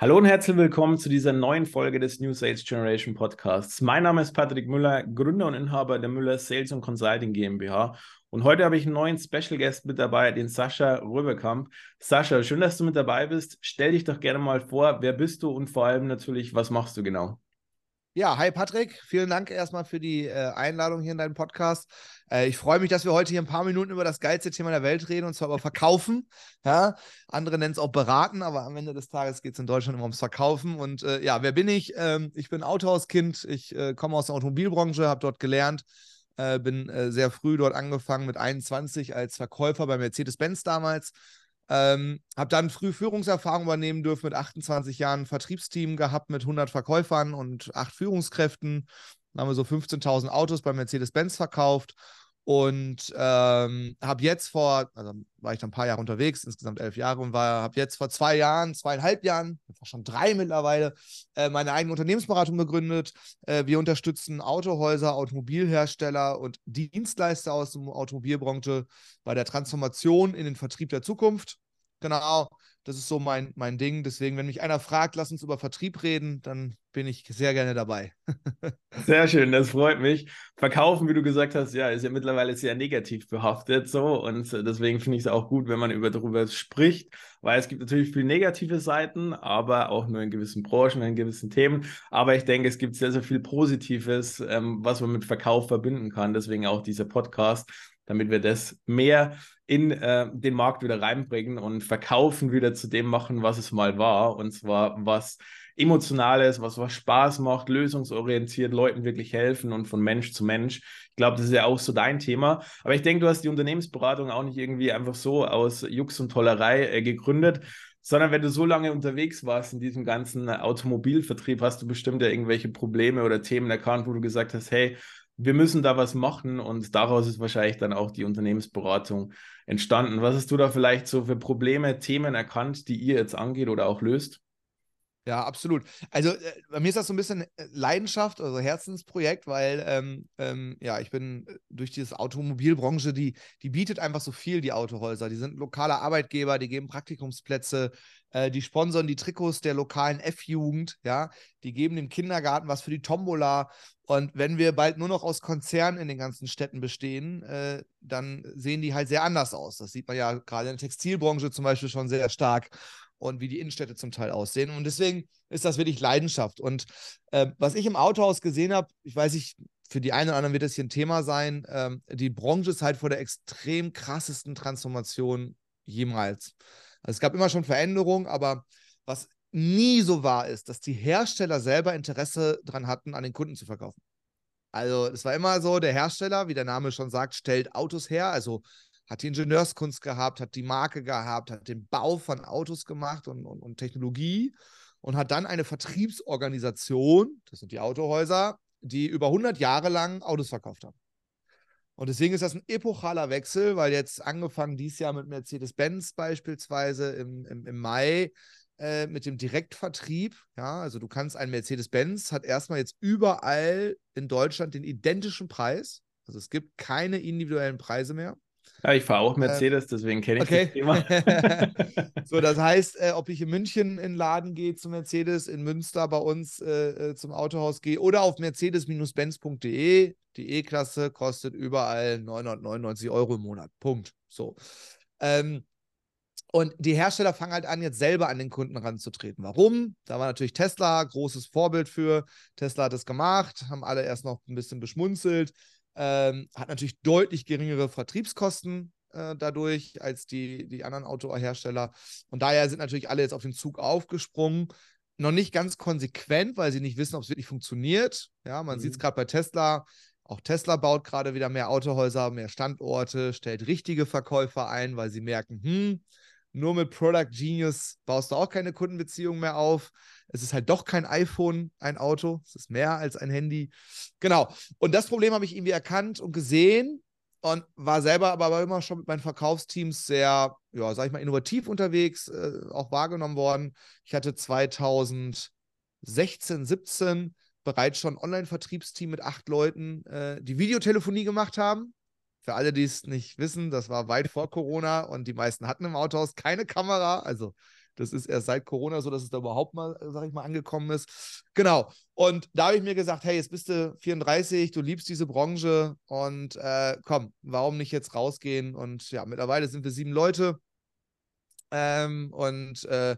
Hallo und herzlich willkommen zu dieser neuen Folge des New Sales Generation Podcasts. Mein Name ist Patrick Müller, Gründer und Inhaber der Müller Sales und Consulting GmbH. Und heute habe ich einen neuen Special Guest mit dabei, den Sascha Röbekamp. Sascha, schön, dass du mit dabei bist. Stell dich doch gerne mal vor, wer bist du und vor allem natürlich, was machst du genau? Ja, hi Patrick, vielen Dank erstmal für die äh, Einladung hier in deinen Podcast. Äh, ich freue mich, dass wir heute hier ein paar Minuten über das geilste Thema der Welt reden, und zwar über Verkaufen. Ja? Andere nennen es auch Beraten, aber am Ende des Tages geht es in Deutschland immer ums Verkaufen. Und äh, ja, wer bin ich? Ähm, ich bin Autohauskind, ich äh, komme aus der Automobilbranche, habe dort gelernt, äh, bin äh, sehr früh dort angefangen mit 21 als Verkäufer bei Mercedes-Benz damals ähm, habe dann früh Führungserfahrung übernehmen dürfen mit 28 Jahren Vertriebsteam gehabt mit 100 Verkäufern und acht Führungskräften. Dann haben wir so 15.000 Autos bei Mercedes-Benz verkauft und ähm, habe jetzt vor, also war ich dann ein paar Jahre unterwegs, insgesamt elf Jahre und habe jetzt vor zwei Jahren, zweieinhalb Jahren, schon drei mittlerweile, äh, meine eigene Unternehmensberatung gegründet. Äh, wir unterstützen Autohäuser, Automobilhersteller und Dienstleister aus der Automobilbranche bei der Transformation in den Vertrieb der Zukunft. Genau, das ist so mein, mein Ding. Deswegen, wenn mich einer fragt, lass uns über Vertrieb reden, dann bin ich sehr gerne dabei. sehr schön, das freut mich. Verkaufen, wie du gesagt hast, ja, ist ja mittlerweile sehr negativ behaftet so und deswegen finde ich es auch gut, wenn man über darüber spricht, weil es gibt natürlich viele negative Seiten, aber auch nur in gewissen Branchen, in gewissen Themen. Aber ich denke, es gibt sehr, sehr viel Positives, ähm, was man mit Verkauf verbinden kann. Deswegen auch dieser Podcast damit wir das mehr in äh, den Markt wieder reinbringen und verkaufen wieder zu dem machen, was es mal war. Und zwar was Emotionales, was, was Spaß macht, lösungsorientiert, Leuten wirklich helfen und von Mensch zu Mensch. Ich glaube, das ist ja auch so dein Thema. Aber ich denke, du hast die Unternehmensberatung auch nicht irgendwie einfach so aus Jux und Tollerei äh, gegründet, sondern wenn du so lange unterwegs warst in diesem ganzen Automobilvertrieb, hast du bestimmt ja irgendwelche Probleme oder Themen erkannt, wo du gesagt hast, hey, wir müssen da was machen und daraus ist wahrscheinlich dann auch die Unternehmensberatung entstanden. Was hast du da vielleicht so für Probleme, Themen erkannt, die ihr jetzt angeht oder auch löst? Ja, absolut. Also äh, bei mir ist das so ein bisschen äh, Leidenschaft, also Herzensprojekt, weil ähm, ähm, ja, ich bin äh, durch diese Automobilbranche, die, die bietet einfach so viel, die Autohäuser. Die sind lokale Arbeitgeber, die geben Praktikumsplätze, äh, die sponsern die Trikots der lokalen F-Jugend, ja, die geben dem Kindergarten was für die Tombola. Und wenn wir bald nur noch aus Konzernen in den ganzen Städten bestehen, äh, dann sehen die halt sehr anders aus. Das sieht man ja gerade in der Textilbranche zum Beispiel schon sehr stark und wie die Innenstädte zum Teil aussehen. Und deswegen ist das wirklich Leidenschaft. Und äh, was ich im Autohaus gesehen habe, ich weiß nicht, für die einen oder anderen wird das hier ein Thema sein, ähm, die Branche ist halt vor der extrem krassesten Transformation jemals. Also es gab immer schon Veränderungen, aber was nie so war, ist, dass die Hersteller selber Interesse daran hatten, an den Kunden zu verkaufen. Also es war immer so, der Hersteller, wie der Name schon sagt, stellt Autos her, also hat die Ingenieurskunst gehabt, hat die Marke gehabt, hat den Bau von Autos gemacht und, und, und Technologie und hat dann eine Vertriebsorganisation, das sind die Autohäuser, die über 100 Jahre lang Autos verkauft haben. Und deswegen ist das ein epochaler Wechsel, weil jetzt angefangen dieses Jahr mit Mercedes-Benz beispielsweise im, im, im Mai äh, mit dem Direktvertrieb. Ja, also du kannst ein Mercedes-Benz hat erstmal jetzt überall in Deutschland den identischen Preis. Also es gibt keine individuellen Preise mehr. Ja, ich fahre auch ähm, Mercedes, äh, deswegen kenne ich okay. das Thema. so, das heißt, äh, ob ich in München in den Laden gehe zum Mercedes, in Münster bei uns äh, äh zum Autohaus gehe oder auf mercedes-benz.de, die E-Klasse kostet überall 999 Euro im Monat. Punkt. So. Ähm, und die Hersteller fangen halt an, jetzt selber an den Kunden ranzutreten. Warum? Da war natürlich Tesla großes Vorbild für. Tesla hat es gemacht, haben alle erst noch ein bisschen beschmunzelt. Ähm, hat natürlich deutlich geringere Vertriebskosten äh, dadurch als die, die anderen Autohersteller. Und daher sind natürlich alle jetzt auf den Zug aufgesprungen. Noch nicht ganz konsequent, weil sie nicht wissen, ob es wirklich funktioniert. Ja, man mhm. sieht es gerade bei Tesla. Auch Tesla baut gerade wieder mehr Autohäuser, mehr Standorte, stellt richtige Verkäufer ein, weil sie merken, hm, nur mit Product Genius baust du auch keine Kundenbeziehung mehr auf. Es ist halt doch kein iPhone, ein Auto. Es ist mehr als ein Handy. Genau. Und das Problem habe ich irgendwie erkannt und gesehen und war selber aber immer schon mit meinen Verkaufsteams sehr, ja, sag ich mal, innovativ unterwegs, äh, auch wahrgenommen worden. Ich hatte 2016, 17 bereits schon ein Online-Vertriebsteam mit acht Leuten, äh, die Videotelefonie gemacht haben. Für alle, die es nicht wissen, das war weit vor Corona und die meisten hatten im Autohaus keine Kamera. Also Das ist erst seit Corona so, dass es da überhaupt mal, sag ich mal, angekommen ist. Genau. Und da habe ich mir gesagt, hey, jetzt bist du 34, du liebst diese Branche und äh, komm, warum nicht jetzt rausgehen? Und ja, mittlerweile sind wir sieben Leute. Ähm, und äh,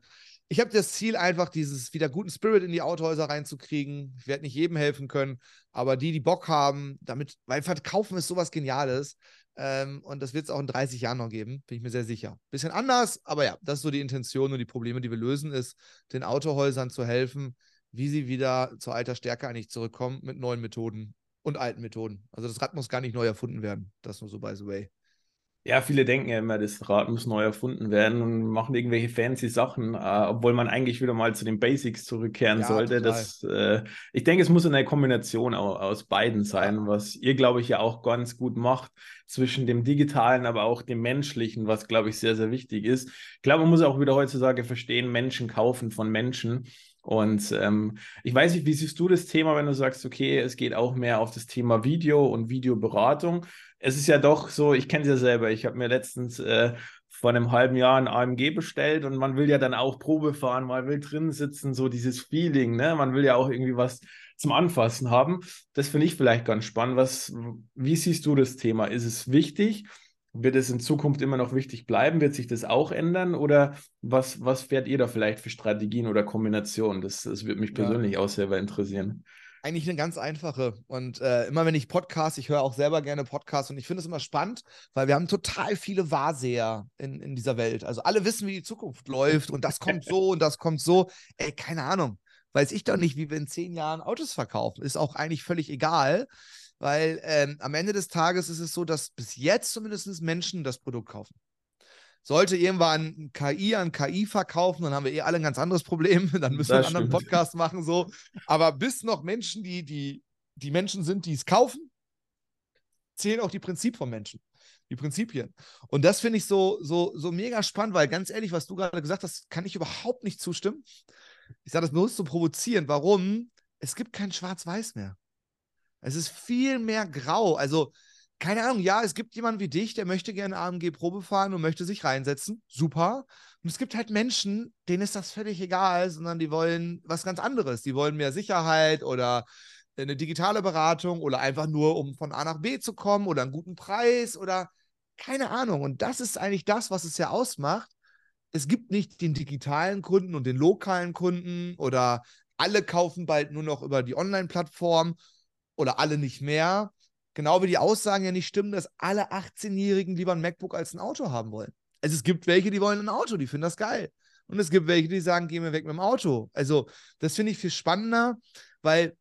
ich habe das Ziel, einfach dieses wieder guten Spirit in die Autohäuser reinzukriegen. Ich werde nicht jedem helfen können, aber die, die Bock haben, damit, weil Verkaufen ist sowas Geniales. Ähm, und das wird es auch in 30 Jahren noch geben, bin ich mir sehr sicher. Bisschen anders, aber ja, das ist so die Intention und die Probleme, die wir lösen, ist, den Autohäusern zu helfen, wie sie wieder zur alter Stärke eigentlich zurückkommen mit neuen Methoden und alten Methoden. Also das Rad muss gar nicht neu erfunden werden. Das nur so by the way. Ja, viele denken ja immer, das Rad muss neu erfunden werden und machen irgendwelche fancy Sachen, äh, obwohl man eigentlich wieder mal zu den Basics zurückkehren ja, sollte. Das, äh, ich denke, es muss eine Kombination auch, aus beiden sein, ja. was ihr, glaube ich, ja auch ganz gut macht, zwischen dem Digitalen, aber auch dem Menschlichen, was, glaube ich, sehr, sehr wichtig ist. Ich glaube, man muss auch wieder heutzutage verstehen, Menschen kaufen von Menschen. Und ähm, ich weiß nicht, wie siehst du das Thema, wenn du sagst, okay, es geht auch mehr auf das Thema Video und Videoberatung es ist ja doch so, ich kenne es ja selber, ich habe mir letztens äh, vor einem halben Jahr ein AMG bestellt und man will ja dann auch Probe fahren, man will drin sitzen, so dieses Feeling, ne? Man will ja auch irgendwie was zum Anfassen haben. Das finde ich vielleicht ganz spannend. Was, wie siehst du das Thema? Ist es wichtig? Wird es in Zukunft immer noch wichtig bleiben? Wird sich das auch ändern? Oder was, was fährt ihr da vielleicht für Strategien oder Kombinationen? Das, das würde mich persönlich ja. auch selber interessieren eigentlich eine ganz einfache. Und äh, immer wenn ich Podcasts, ich höre auch selber gerne Podcasts und ich finde es immer spannend, weil wir haben total viele Wahrseher in, in dieser Welt. Also alle wissen, wie die Zukunft läuft und das kommt so und das kommt so. Ey, keine Ahnung. Weiß ich doch nicht, wie wir in zehn Jahren Autos verkaufen. Ist auch eigentlich völlig egal, weil ähm, am Ende des Tages ist es so, dass bis jetzt zumindest Menschen das Produkt kaufen. Sollte irgendwann KI an KI verkaufen, dann haben wir eh alle ein ganz anderes Problem. Dann müssen das wir einen stimmt. anderen Podcast machen. So. Aber bis noch Menschen, die, die, die Menschen sind, die es kaufen, zählen auch die Prinzipien von Menschen. Die Prinzipien. Und das finde ich so, so, so mega spannend, weil ganz ehrlich, was du gerade gesagt hast, kann ich überhaupt nicht zustimmen. Ich sage das bloß zu provozieren. Warum? Es gibt kein Schwarz-Weiß mehr. Es ist viel mehr grau. Also, keine Ahnung, ja, es gibt jemanden wie dich, der möchte gerne AMG Probe fahren und möchte sich reinsetzen. Super. Und es gibt halt Menschen, denen ist das völlig egal, sondern die wollen was ganz anderes. Die wollen mehr Sicherheit oder eine digitale Beratung oder einfach nur, um von A nach B zu kommen oder einen guten Preis oder keine Ahnung. Und das ist eigentlich das, was es ja ausmacht. Es gibt nicht den digitalen Kunden und den lokalen Kunden oder alle kaufen bald nur noch über die Online-Plattform oder alle nicht mehr Genau wie die Aussagen ja nicht stimmen, dass alle 18-Jährigen lieber ein MacBook als ein Auto haben wollen. Also es gibt welche, die wollen ein Auto, die finden das geil. Und es gibt welche, die sagen, gehen wir weg mit dem Auto. Also das finde ich viel spannender, weil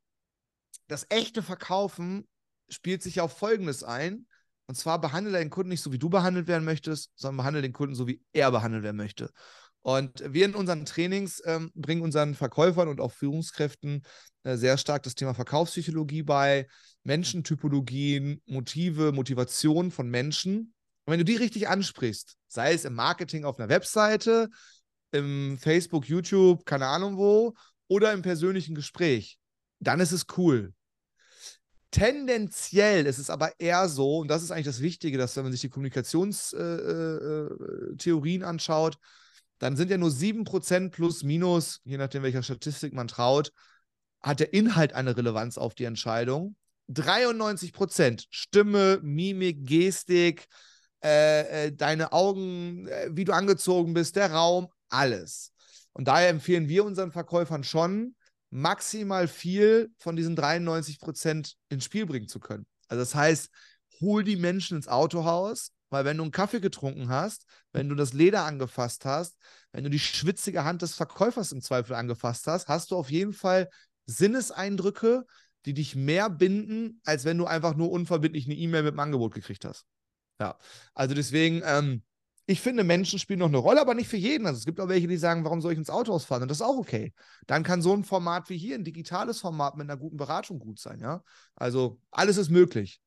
das echte Verkaufen spielt sich auf Folgendes ein. Und zwar behandle deinen Kunden nicht so, wie du behandelt werden möchtest, sondern behandle den Kunden so, wie er behandelt werden möchte. Und wir in unseren Trainings ähm, bringen unseren Verkäufern und auch Führungskräften sehr stark das Thema Verkaufspsychologie bei, Menschentypologien, Motive, Motivation von Menschen. Und wenn du die richtig ansprichst, sei es im Marketing auf einer Webseite, im Facebook, YouTube, keine Ahnung wo, oder im persönlichen Gespräch, dann ist es cool. Tendenziell ist es aber eher so, und das ist eigentlich das Wichtige, dass wenn man sich die Kommunikationstheorien äh, äh, anschaut, dann sind ja nur 7% plus minus, je nachdem, welcher Statistik man traut, hat der Inhalt eine Relevanz auf die Entscheidung. 93% Stimme, Mimik, Gestik, äh, äh, deine Augen, äh, wie du angezogen bist, der Raum, alles. Und daher empfehlen wir unseren Verkäufern schon, maximal viel von diesen 93% ins Spiel bringen zu können. Also das heißt, hol die Menschen ins Autohaus, weil wenn du einen Kaffee getrunken hast, wenn du das Leder angefasst hast, wenn du die schwitzige Hand des Verkäufers im Zweifel angefasst hast, hast du auf jeden Fall Sinneseindrücke, die dich mehr binden, als wenn du einfach nur unverbindlich eine E-Mail mit dem Angebot gekriegt hast. Ja, also deswegen, ähm, ich finde, Menschen spielen noch eine Rolle, aber nicht für jeden. Also es gibt auch welche, die sagen, warum soll ich ins Auto ausfahren? Und das ist auch okay. Dann kann so ein Format wie hier, ein digitales Format mit einer guten Beratung gut sein, ja. Also alles ist möglich.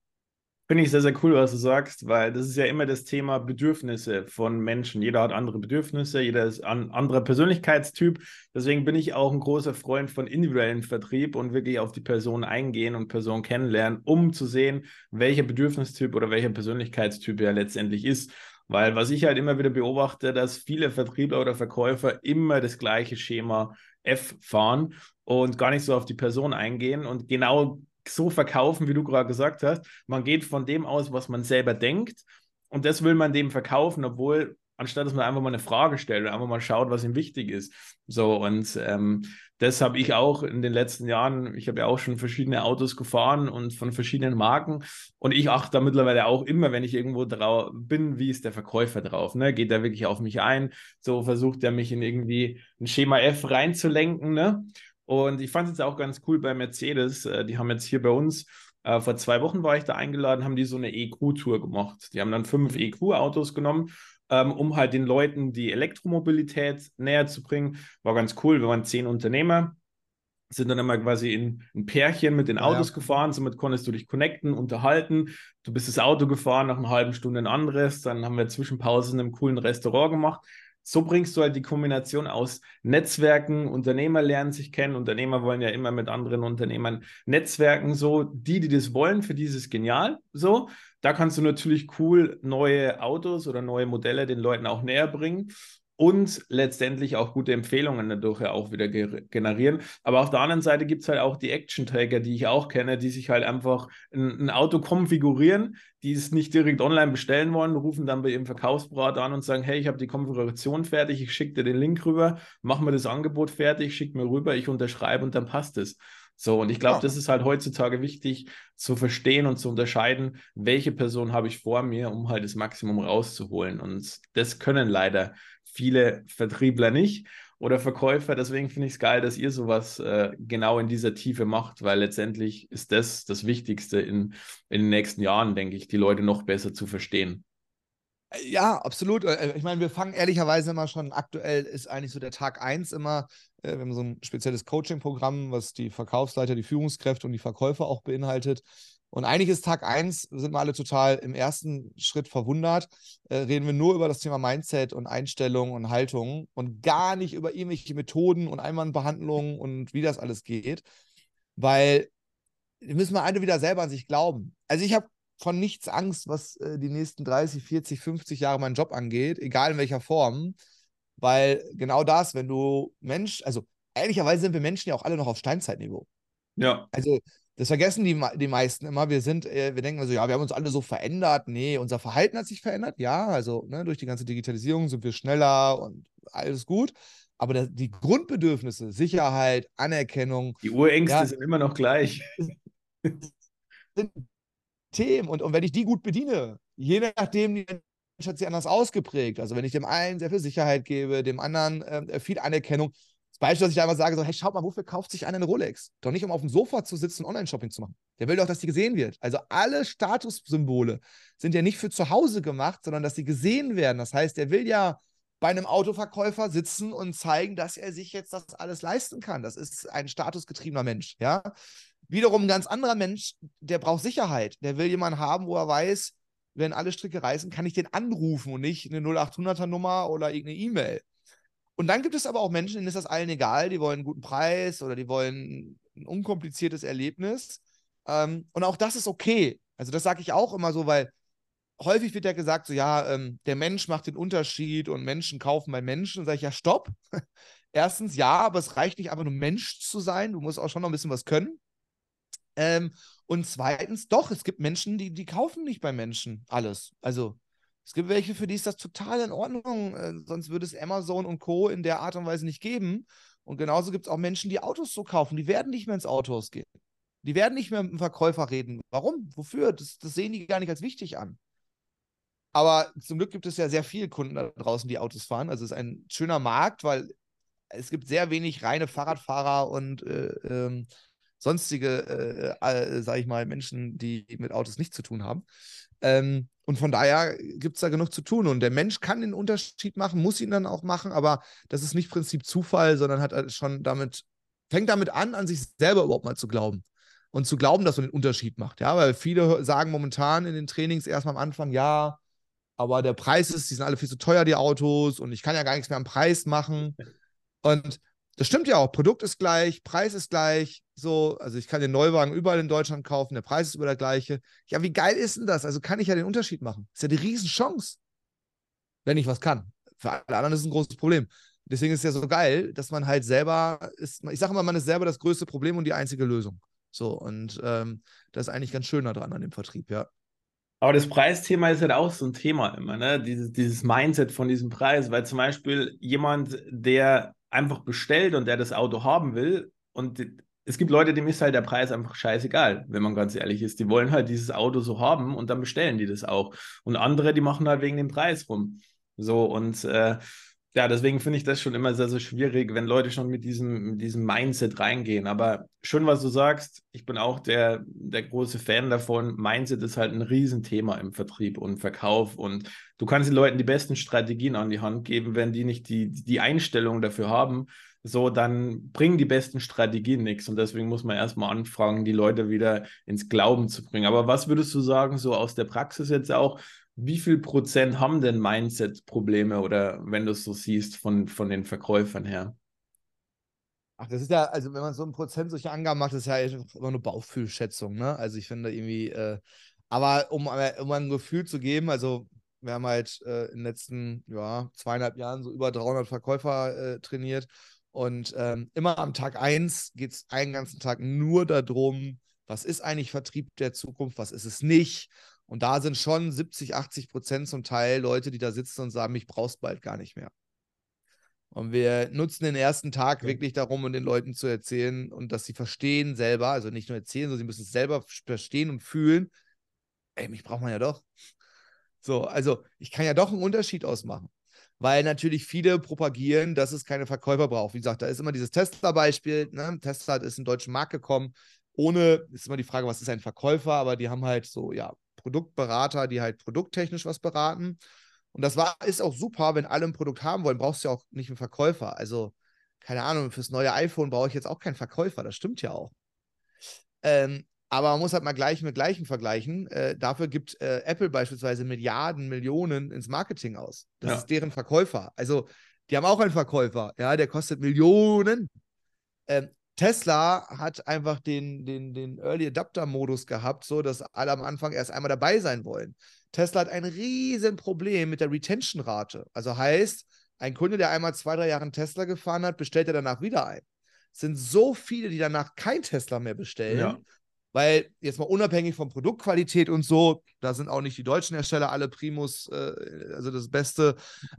Finde ich sehr, sehr cool, was du sagst, weil das ist ja immer das Thema Bedürfnisse von Menschen. Jeder hat andere Bedürfnisse, jeder ist ein anderer Persönlichkeitstyp. Deswegen bin ich auch ein großer Freund von individuellen Vertrieb und wirklich auf die Person eingehen und Person kennenlernen, um zu sehen, welcher Bedürfnistyp oder welcher Persönlichkeitstyp er letztendlich ist. Weil was ich halt immer wieder beobachte, dass viele Vertriebler oder Verkäufer immer das gleiche Schema F fahren und gar nicht so auf die Person eingehen und genau so verkaufen, wie du gerade gesagt hast. Man geht von dem aus, was man selber denkt und das will man dem verkaufen, obwohl anstatt dass man einfach mal eine Frage stellt und einfach mal schaut, was ihm wichtig ist. So, und ähm, das habe ich auch in den letzten Jahren, ich habe ja auch schon verschiedene Autos gefahren und von verschiedenen Marken und ich achte da mittlerweile auch immer, wenn ich irgendwo drauf bin, wie ist der Verkäufer drauf, ne? Geht er wirklich auf mich ein? So versucht er mich in irgendwie ein Schema F reinzulenken, ne? Und ich fand es jetzt auch ganz cool bei Mercedes, äh, die haben jetzt hier bei uns äh, vor zwei Wochen war ich da eingeladen, haben die so eine EQ-Tour gemacht. Die haben dann fünf EQ-Autos genommen ähm, um halt den Leuten die Elektromobilität näher zu bringen. War ganz cool. Wir waren zehn Unternehmer, sind dann immer quasi in ein Pärchen mit den Autos ja. gefahren. Somit konntest du dich connecten, unterhalten. Du bist das Auto gefahren, nach einer halben Stunde ein anderes. Dann haben wir Zwischenpausen in einem coolen Restaurant gemacht so bringst du halt die Kombination aus Netzwerken, Unternehmer lernen sich kennen, Unternehmer wollen ja immer mit anderen Unternehmern netzwerken, so, die, die das wollen, für die ist es genial, so. Da kannst du natürlich cool neue Autos oder neue Modelle den Leuten auch näher bringen und letztendlich auch gute Empfehlungen dadurch ja auch wieder generieren. Aber auf der anderen Seite gibt es halt auch die Action-Träger, die ich auch kenne, die sich halt einfach ein, ein, Auto konfigurieren, die es nicht direkt online bestellen wollen, rufen dann bei ihrem Verkaufsberater an und sagen, hey, ich habe die Konfiguration fertig, ich schicke dir den Link rüber, mach mir das Angebot fertig, schick mir rüber, ich unterschreibe und dann passt es. So, und ich glaube, ja. das ist halt heutzutage wichtig zu verstehen und zu unterscheiden, welche Person habe ich vor mir, um halt das Maximum rauszuholen. Und das können leider viele Vertriebler nicht oder Verkäufer. Deswegen finde ich es geil, dass ihr sowas äh, genau in dieser Tiefe macht, weil letztendlich ist das das Wichtigste in, in den nächsten Jahren, denke ich, die Leute noch besser zu verstehen. Ja, absolut. Äh, ich meine, wir fangen ehrlicherweise immer schon, aktuell ist eigentlich so der Tag 1 immer, äh, wir haben so ein spezielles Coaching-Programm, was die Verkaufsleiter, die Führungskräfte und die Verkäufer auch beinhaltet. Und eigentlich ist Tag 1, sind wir alle total im ersten Schritt verwundert, äh, reden wir nur über das Thema Mindset und Einstellung und Haltung und gar nicht über irgendwelche Methoden und Einwandbehandlungen und wie das alles geht, weil wir müssen mal alle wieder selber an sich glauben. Also ich habe von nichts Angst, was äh, die nächsten 30, 40, 50 Jahre meinen Job angeht, egal in welcher Form. Weil genau das, wenn du Mensch, also ehrlicherweise sind wir Menschen ja auch alle noch auf Steinzeitniveau. Ja. Also das vergessen die, die meisten immer. Wir sind, äh, wir denken also, ja, wir haben uns alle so verändert. Nee, unser Verhalten hat sich verändert. Ja, also ne, durch die ganze Digitalisierung sind wir schneller und alles gut. Aber das, die Grundbedürfnisse, Sicherheit, Anerkennung. Die Urängste ja, sind immer noch gleich. Sind Themen. Und, und wenn ich die gut bediene, je nachdem, die Mensch hat sie anders ausgeprägt. Also wenn ich dem einen sehr viel Sicherheit gebe, dem anderen äh, viel Anerkennung. Das Beispiel, dass ich einfach sage, so, hey, schaut mal, wofür kauft sich einer eine Rolex? Doch nicht, um auf dem Sofa zu sitzen und Online-Shopping zu machen. Der will doch, dass die gesehen wird. Also alle Statussymbole sind ja nicht für zu Hause gemacht, sondern dass sie gesehen werden. Das heißt, der will ja bei einem Autoverkäufer sitzen und zeigen, dass er sich jetzt das alles leisten kann. Das ist ein statusgetriebener Mensch, ja. Wiederum ein ganz anderer Mensch, der braucht Sicherheit. Der will jemanden haben, wo er weiß, wenn alle Stricke reißen, kann ich den anrufen und nicht eine 0800er Nummer oder irgendeine E-Mail. Und dann gibt es aber auch Menschen, denen ist das allen egal, die wollen einen guten Preis oder die wollen ein unkompliziertes Erlebnis. Ähm, und auch das ist okay. Also das sage ich auch immer so, weil häufig wird ja gesagt, so ja, ähm, der Mensch macht den Unterschied und Menschen kaufen bei Menschen. Und sage ich, ja, stopp. Erstens, ja, aber es reicht nicht einfach nur Mensch zu sein. Du musst auch schon noch ein bisschen was können. Ähm, und zweitens, doch, es gibt Menschen, die, die kaufen nicht bei Menschen alles. Also es gibt welche, für die ist das total in Ordnung. Äh, sonst würde es Amazon und Co. in der Art und Weise nicht geben. Und genauso gibt es auch Menschen, die Autos so kaufen. Die werden nicht mehr ins Autohaus gehen. Die werden nicht mehr mit dem Verkäufer reden. Warum? Wofür? Das, das sehen die gar nicht als wichtig an. Aber zum Glück gibt es ja sehr viele Kunden da draußen, die Autos fahren. Also es ist ein schöner Markt, weil es gibt sehr wenig reine Fahrradfahrer und äh, ähm, sonstige, äh, äh, sage ich mal, Menschen, die mit Autos nichts zu tun haben. Ähm, und von daher gibt es da genug zu tun. Und der Mensch kann den Unterschied machen, muss ihn dann auch machen, aber das ist nicht Prinzip Zufall, sondern hat halt schon damit, fängt damit an, an sich selber überhaupt mal zu glauben. Und zu glauben, dass man den Unterschied macht. Ja, weil viele sagen momentan in den Trainings erstmal am Anfang, ja, aber der Preis ist, die sind alle viel zu teuer, die Autos, und ich kann ja gar nichts mehr am Preis machen. Und das stimmt ja auch. Produkt ist gleich, Preis ist gleich. So, also ich kann den Neuwagen überall in Deutschland kaufen, der Preis ist über der gleiche. Ja, wie geil ist denn das? Also kann ich ja den Unterschied machen. Ist ja die Riesenchance. wenn ich was kann. Für alle anderen ist es ein großes Problem. Deswegen ist es ja so geil, dass man halt selber ist, ich sage immer, man ist selber das größte Problem und die einzige Lösung. So, und ähm, das ist eigentlich ganz schön daran an dem Vertrieb, ja. Aber das Preisthema ist halt auch so ein Thema immer, ne? Dieses, dieses Mindset von diesem Preis, weil zum Beispiel jemand, der einfach bestellt und der das Auto haben will und es gibt Leute, dem ist halt der Preis einfach scheißegal, wenn man ganz ehrlich ist. Die wollen halt dieses Auto so haben und dann bestellen die das auch. Und andere, die machen halt wegen dem Preis rum. So, und äh, ja, deswegen finde ich das schon immer sehr, sehr schwierig, wenn Leute schon mit diesem, mit diesem Mindset reingehen. Aber schön, was du sagst. Ich bin auch der, der große Fan davon. Mindset ist halt ein Riesenthema im Vertrieb und Verkauf. Und du kannst den Leuten die besten Strategien an die Hand geben, wenn die nicht die, die Einstellung dafür haben, so, dann bringen die besten Strategien nichts. Und deswegen muss man erstmal anfangen, die Leute wieder ins Glauben zu bringen. Aber was würdest du sagen, so aus der Praxis jetzt auch, wie viel Prozent haben denn Mindset-Probleme oder wenn du es so siehst von, von den Verkäufern her? Ach, das ist ja, also wenn man so ein Prozent solche Angaben macht, ist ja immer eine Bauchfühlschätzung, ne? Also ich finde irgendwie, äh, aber um, um ein Gefühl zu geben, also wir haben halt äh, in den letzten ja, zweieinhalb Jahren so über 300 Verkäufer äh, trainiert und ähm, immer am Tag 1 geht es einen ganzen Tag nur darum, was ist eigentlich Vertrieb der Zukunft, was ist es nicht. Und da sind schon 70, 80 Prozent zum Teil Leute, die da sitzen und sagen, mich brauchst bald gar nicht mehr. Und wir nutzen den ersten Tag okay. wirklich darum, um den Leuten zu erzählen und dass sie verstehen selber, also nicht nur erzählen, sondern sie müssen es selber verstehen und fühlen. Ey, mich braucht man ja doch. So, also ich kann ja doch einen Unterschied ausmachen weil natürlich viele propagieren, dass es keine Verkäufer braucht. Wie gesagt, da ist immer dieses Tesla-Beispiel. Ne? Tesla ist in den deutschen Markt gekommen. Ohne, ist immer die Frage, was ist ein Verkäufer, aber die haben halt so, ja, Produktberater, die halt produkttechnisch was beraten. Und das war, ist auch super, wenn alle ein Produkt haben wollen, brauchst du ja auch nicht einen Verkäufer. Also, keine Ahnung, fürs neue iPhone brauche ich jetzt auch keinen Verkäufer, das stimmt ja auch. Ähm, aber man muss halt mal gleich mit Gleichem vergleichen. Äh, dafür gibt äh, Apple beispielsweise Milliarden, Millionen ins Marketing aus. Das ja. ist deren Verkäufer. Also, die haben auch einen Verkäufer, ja, der kostet Millionen. Ähm, Tesla hat einfach den, den, den Early Adapter-Modus gehabt, so dass alle am Anfang erst einmal dabei sein wollen. Tesla hat ein riesen Problem mit der Retention-Rate. Also heißt, ein Kunde, der einmal zwei, drei Jahre Tesla gefahren hat, bestellt er danach wieder ein. Es sind so viele, die danach kein Tesla mehr bestellen, ja. Weil jetzt mal unabhängig von Produktqualität und so, da sind auch nicht die deutschen Hersteller alle Primus, äh, also das Beste.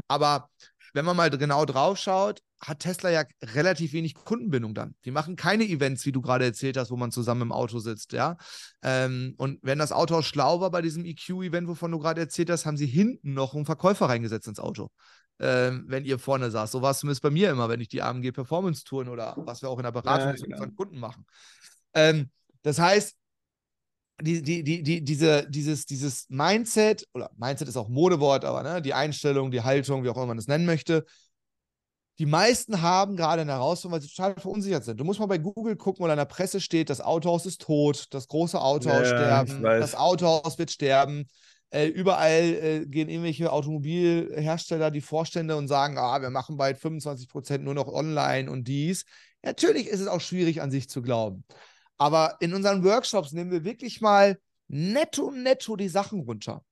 Aber wenn man mal genau drauf schaut, hat Tesla ja relativ wenig Kundenbindung dann. Die machen keine Events, wie du gerade erzählt hast, wo man zusammen im Auto sitzt, ja. Ähm, und wenn das Auto schlau war bei diesem EQ-Event, wovon du gerade erzählt hast, haben sie hinten noch einen Verkäufer reingesetzt ins Auto. Ähm, wenn ihr vorne saß. So war es zumindest bei mir immer, wenn ich die AMG Performance Touren oder was wir auch in der Beratung ja, genau. unseren Kunden machen. Ähm, das heißt, die, die, die, die, diese, dieses, dieses Mindset, oder Mindset ist auch Modewort, aber ne, die Einstellung, die Haltung, wie auch immer man es nennen möchte, die meisten haben gerade eine Herausforderung, weil sie total verunsichert sind. Du musst mal bei Google gucken, wo in der Presse steht, das Autohaus ist tot, das große Autohaus ja, sterben, das Autohaus wird sterben. Äh, überall äh, gehen irgendwelche Automobilhersteller die Vorstände und sagen, ah, wir machen bald 25 Prozent nur noch online und dies. Natürlich ist es auch schwierig, an sich zu glauben. Aber in unseren Workshops nehmen wir wirklich mal netto, netto die Sachen runter.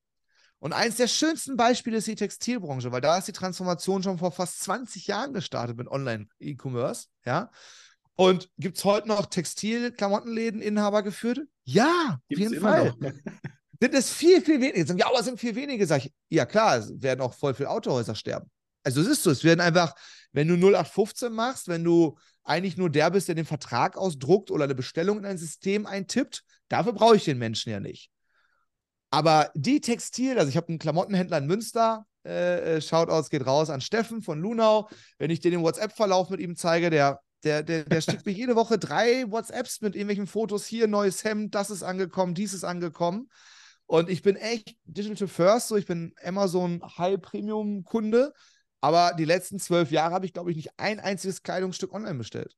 Und eins der schönsten Beispiele ist die Textilbranche, weil da ist die Transformation schon vor fast 20 Jahren gestartet mit Online-E-Commerce. Ja. Und gibt es heute noch Textil-Klamottenläden, Inhaber geführt? Ja, Gibt's auf jeden Fall. sind es viel, viel weniger. Ja, aber es sind viel weniger. Sag ich, ja klar, es werden auch voll viele Autohäuser sterben. Also es ist so, es werden einfach, wenn du 0815 machst, wenn du eigentlich nur der bist, der den Vertrag ausdruckt oder eine Bestellung in ein System eintippt, dafür brauche ich den Menschen ja nicht. Aber die Textil, also ich habe einen Klamottenhändler in Münster, äh, äh Shoutouts geht raus an Steffen von Lunau. Wenn ich dir den WhatsApp-Verlauf mit ihm zeige, der, der, der, der schickt mir jede Woche drei WhatsApps mit irgendwelchen Fotos. Hier, neues Hemd, das ist angekommen, dies ist angekommen. Und ich bin echt Digital First, so ich bin Amazon High Premium Kunde aber die letzten zwölf Jahre habe ich, glaube ich, nicht ein einziges Kleidungsstück online bestellt.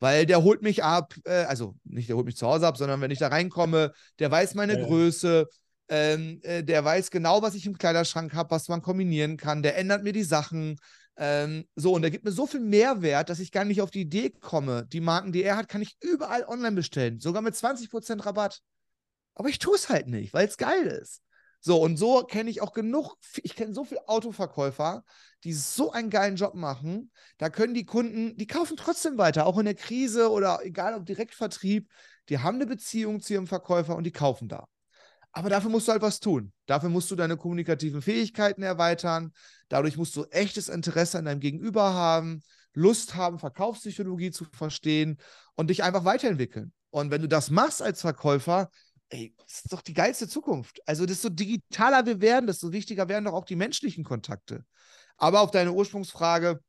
Weil der holt mich ab, äh, also nicht der holt mich zu Hause ab, sondern wenn ich da reinkomme, der weiß meine ja. Größe, ähm, äh, der weiß genau, was ich im Kleiderschrank habe, was man kombinieren kann, der ändert mir die Sachen. Ähm, so, und der gibt mir so viel Mehrwert, dass ich gar nicht auf die Idee komme. Die Marken, die er hat, kann ich überall online bestellen, sogar mit 20% Rabatt. Aber ich tue es halt nicht, weil es geil ist. So, und so kenne ich auch genug, ich kenne so viele Autoverkäufer, die so einen geilen Job machen. Da können die Kunden, die kaufen trotzdem weiter, auch in der Krise oder egal ob Direktvertrieb, die haben eine Beziehung zu ihrem Verkäufer und die kaufen da. Aber dafür musst du halt was tun. Dafür musst du deine kommunikativen Fähigkeiten erweitern. Dadurch musst du echtes Interesse an deinem Gegenüber haben, Lust haben, Verkaufspsychologie zu verstehen und dich einfach weiterentwickeln. Und wenn du das machst als Verkäufer, ey, das ist doch die geilste Zukunft. Also, desto digitaler wir werden, desto wichtiger werden doch auch die menschlichen Kontakte. Aber auf deine Ursprungsfrage,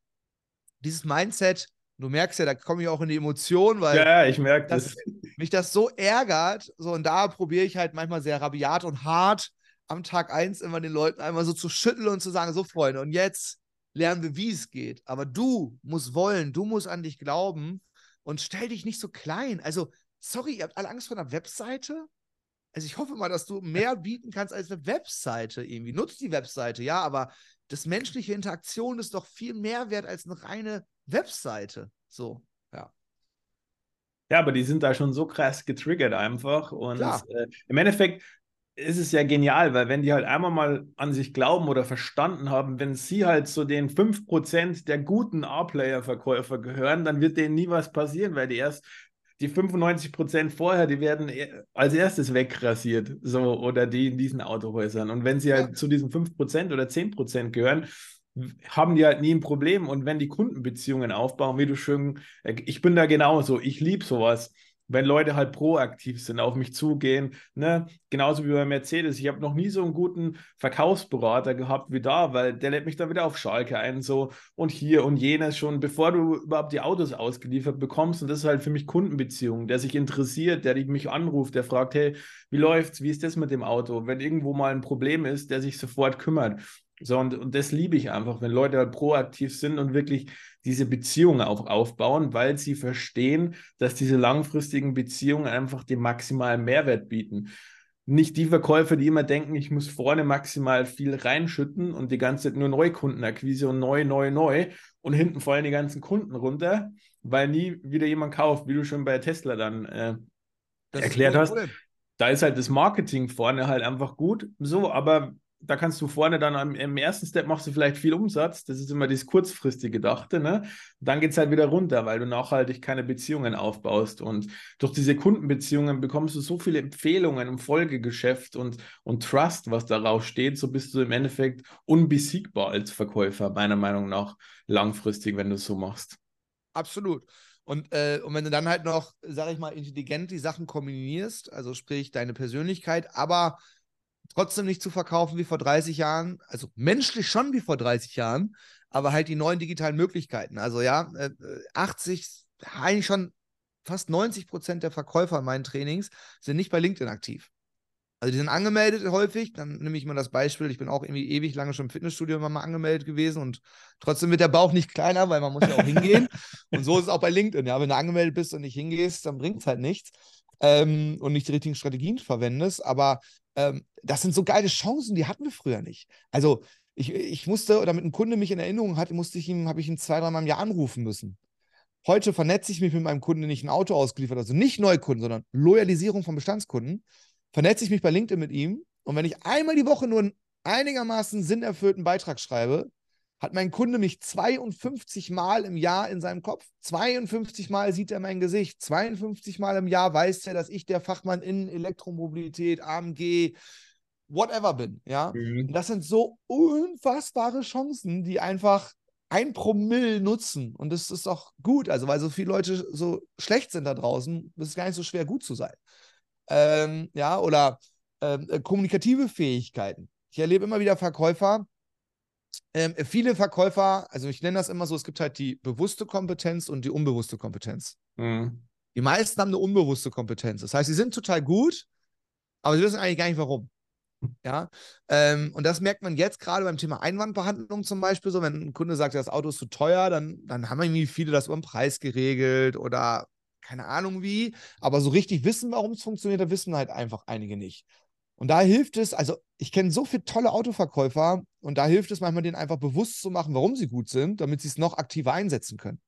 dieses Mindset, du merkst ja, da komme ich auch in die Emotionen, weil ja, ich merke das. mich das so ärgert. So, und da probiere ich halt manchmal sehr rabiat und hart am Tag eins immer den Leuten einmal so zu schütteln und zu sagen: So, Freunde, und jetzt lernen wir, wie es geht. Aber du musst wollen, du musst an dich glauben und stell dich nicht so klein. Also, sorry, ihr habt alle Angst vor einer Webseite? Also ich hoffe mal, dass du mehr bieten kannst als eine Webseite irgendwie. Nutzt die Webseite, ja, aber das menschliche Interaktion ist doch viel mehr wert als eine reine Webseite. So, ja. Ja, aber die sind da schon so krass getriggert einfach. Und äh, im Endeffekt ist es ja genial, weil wenn die halt einmal mal an sich glauben oder verstanden haben, wenn sie halt zu den 5% der guten A-Player-Verkäufer gehören, dann wird denen nie was passieren, weil die erst die 95 Prozent vorher, die werden e, als erstes wegrasiert, so oder die in diesen Autohäusern. Und wenn sie halt ja. zu diesen 5 Prozent oder 10 Prozent gehören, haben die halt nie ein Problem. Und wenn die Kundenbeziehungen aufbauen, wie du schön, äh, ich bin da genauso, ich liebe sowas wenn Leute halt proaktiv sind, auf mich zugehen. Ne? Genauso wie bei Mercedes. Ich habe noch nie so einen guten Verkaufsberater gehabt wie da, weil der lädt mich dann wieder auf Schalke ein, so und hier und jenes schon, bevor du überhaupt die Autos ausgeliefert bekommst. Und das ist halt für mich Kundenbeziehung, der sich interessiert, der mich anruft, der fragt, hey, wie läuft's? Wie ist das mit dem Auto? Wenn irgendwo mal ein Problem ist, der sich sofort kümmert. So, und, und das liebe ich einfach, wenn Leute halt proaktiv sind und wirklich diese Beziehungen auch aufbauen, weil sie verstehen, dass diese langfristigen Beziehungen einfach den maximalen Mehrwert bieten. Nicht die Verkäufer, die immer denken, ich muss vorne maximal viel reinschütten und die ganze Zeit nur Neukundenakquise und neu, neu, neu und hinten fallen die ganzen Kunden runter, weil nie wieder jemand kauft, wie du schon bei Tesla dann äh, erklärt hast. Da ist halt das Marketing vorne halt einfach gut. So, aber da kannst du vorne dann am, im ersten Step machst du vielleicht viel Umsatz. Das ist immer das kurzfristige Gedachte. Ne? Dann geht es halt wieder runter, weil du nachhaltig keine Beziehungen aufbaust. Und durch diese Kundenbeziehungen bekommst du so viele Empfehlungen im Folgegeschäft und, und Trust, was darauf steht. So bist du im Endeffekt unbesiegbar als Verkäufer, meiner Meinung nach, langfristig, wenn du es so machst. Absolut. Und, äh, und wenn du dann halt noch, sag ich mal, intelligent die Sachen kombinierst, also sprich deine Persönlichkeit, aber trotzdem nicht zu verkaufen wie vor 30 Jahren, also menschlich schon wie vor 30 Jahren, aber halt die neuen digitalen Möglichkeiten. Also ja, 80, äh, eigentlich schon fast 90 Prozent der Verkäufer in meinen Trainings sind nicht bei LinkedIn aktiv. Also die sind angemeldet häufig, dann nehme ich mal das Beispiel, ich bin auch irgendwie ewig lange schon im Fitnessstudio immer mal angemeldet gewesen und trotzdem wird der Bauch nicht kleiner, weil man muss ja auch hingehen. und so ist es auch bei LinkedIn, ja, wenn du angemeldet bist und nicht hingehst, dann bringt es halt nichts ähm, und nicht die richtigen Strategien verwendest, aber ähm, das sind so geile Chancen, die hatten wir früher nicht. Also ich, ich musste, damit ein Kunde mich in Erinnerung hatte, musste ich ihm, habe ich ihn zwei, dreimal im Jahr anrufen müssen. Heute vernetze ich mich mit meinem Kunden, nicht ein Auto ausgeliefert, also nicht Neukunden, sondern Loyalisierung von Bestandskunden. Vernetze ich mich bei LinkedIn mit ihm und wenn ich einmal die Woche nur einen einigermaßen sinnerfüllten Beitrag schreibe, hat mein Kunde mich 52 Mal im Jahr in seinem Kopf. 52 Mal sieht er mein Gesicht. 52 Mal im Jahr weiß er, dass ich der Fachmann in Elektromobilität, AMG, whatever bin. Ja, mhm. das sind so unfassbare Chancen, die einfach ein Promille nutzen. Und das ist auch gut. Also, weil so viele Leute so schlecht sind da draußen, ist es gar nicht so schwer, gut zu sein. Ähm, ja, oder ähm, äh, kommunikative Fähigkeiten. Ich erlebe immer wieder Verkäufer, ähm, viele Verkäufer, also ich nenne das immer so, es gibt halt die bewusste Kompetenz und die unbewusste Kompetenz. Mhm. Die meisten haben eine unbewusste Kompetenz. Das heißt, sie sind total gut, aber sie wissen eigentlich gar nicht warum. Ja, ähm, und das merkt man jetzt gerade beim Thema Einwandbehandlung zum Beispiel so, wenn ein Kunde sagt, das Auto ist zu teuer, dann, dann haben irgendwie viele das über den Preis geregelt oder keine Ahnung wie, aber so richtig wissen, warum es funktioniert, da wissen halt einfach einige nicht. Und da hilft es, also ich kenne so viele tolle Autoverkäufer und da hilft es manchmal, denen einfach bewusst zu machen, warum sie gut sind, damit sie es noch aktiver einsetzen können.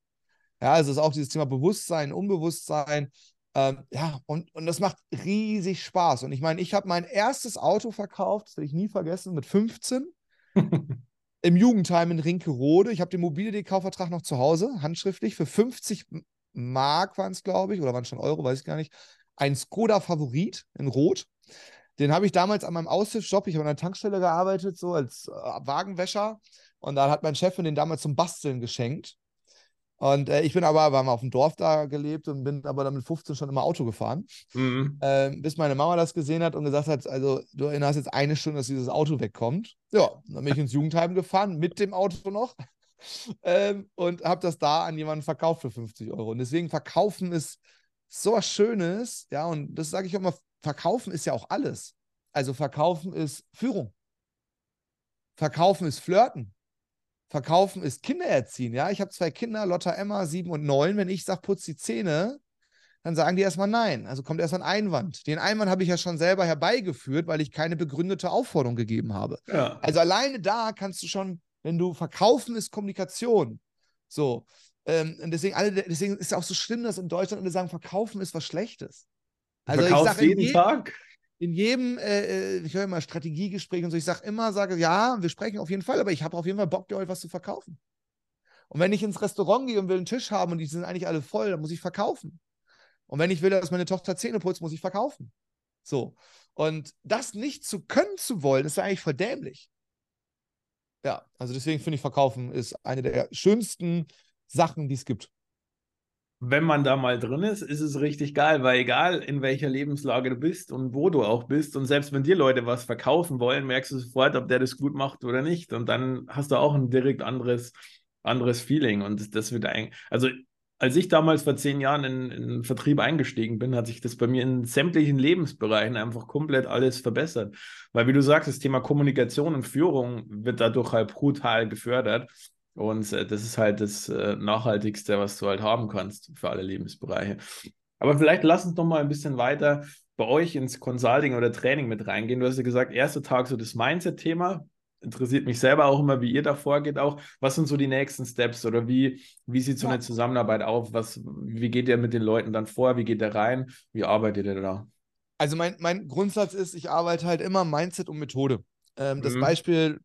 Ja, also es ist auch dieses Thema Bewusstsein, Unbewusstsein. Ähm, ja, und, und das macht riesig Spaß. Und ich meine, ich habe mein erstes Auto verkauft, das werde ich nie vergessen, mit 15 im Jugendheim in Rinkerode. Ich habe den Mobility-Kaufvertrag noch zu Hause, handschriftlich, für 50 Mark waren es, glaube ich, oder waren es schon Euro, weiß ich gar nicht. Ein Skoda Favorit in Rot. Den habe ich damals an meinem Aushilfsjob, ich habe an der Tankstelle gearbeitet, so als äh, Wagenwäscher. Und da hat mein Chef den damals zum Basteln geschenkt. Und äh, ich bin aber, wir haben auf dem Dorf da gelebt und bin aber dann mit 15 schon immer Auto gefahren. Mhm. Äh, bis meine Mama das gesehen hat und gesagt hat: Also, du erinnerst jetzt eine Stunde, dass dieses Auto wegkommt. Ja, dann bin ich ins Jugendheim gefahren, mit dem Auto noch. ähm, und habe das da an jemanden verkauft für 50 Euro. Und deswegen verkaufen ist so was Schönes. Ja, und das sage ich auch mal: Verkaufen ist ja auch alles. Also, verkaufen ist Führung. Verkaufen ist Flirten. Verkaufen ist Kinder erziehen. Ja, ich habe zwei Kinder, Lotta Emma, sieben und neun. Wenn ich sage, putz die Zähne, dann sagen die erstmal nein. Also kommt erst ein Einwand. Den Einwand habe ich ja schon selber herbeigeführt, weil ich keine begründete Aufforderung gegeben habe. Ja. Also alleine da kannst du schon, wenn du verkaufen ist Kommunikation. So. Ähm, und deswegen, alle, deswegen ist es auch so schlimm, dass in Deutschland alle sagen, verkaufen ist was Schlechtes. Also Verkaufst ich sage jeden je Tag? in jedem, äh, ich höre immer Strategiegespräch und so, ich sage immer, sage, ja, wir sprechen auf jeden Fall, aber ich habe auf jeden Fall Bock, dir heute was zu verkaufen. Und wenn ich ins Restaurant gehe und will einen Tisch haben und die sind eigentlich alle voll, dann muss ich verkaufen. Und wenn ich will, dass meine Tochter Zähne putzt, muss ich verkaufen. So. Und das nicht zu können zu wollen, ist eigentlich voll dämlich. Ja, also deswegen finde ich, Verkaufen ist eine der schönsten Sachen, die es gibt wenn man da mal drin ist, ist es richtig geil, weil egal in welcher Lebenslage du bist und wo du auch bist und selbst wenn dir Leute was verkaufen wollen, merkst du sofort, ob der das gut macht oder nicht und dann hast du auch ein direkt anderes, anderes Feeling und das wird eigentlich, also als ich damals vor zehn Jahren in, in Vertrieb eingestiegen bin, hat sich das bei mir in sämtlichen Lebensbereichen einfach komplett alles verbessert. Weil, wie du sagst, das Thema Kommunikation und Führung wird dadurch halt brutal gefördert. Und äh, das ist halt das äh, Nachhaltigste, was du halt haben kannst für alle Lebensbereiche. Aber vielleicht lass uns noch mal ein bisschen weiter bei euch ins Consulting oder Training mit reingehen. Du hast ja gesagt, erster Tag so das Mindset-Thema. Interessiert mich selber auch immer, wie ihr da vorgeht auch. Was sind so die nächsten Steps oder wie, wie sieht so ja. eine Zusammenarbeit auf? Was, wie geht ihr mit den Leuten dann vor? Wie geht ihr rein? Wie arbeitet ihr da? Also mein, mein Grundsatz ist, ich arbeite halt immer Mindset und Methode. Ähm, das mhm. Beispiel,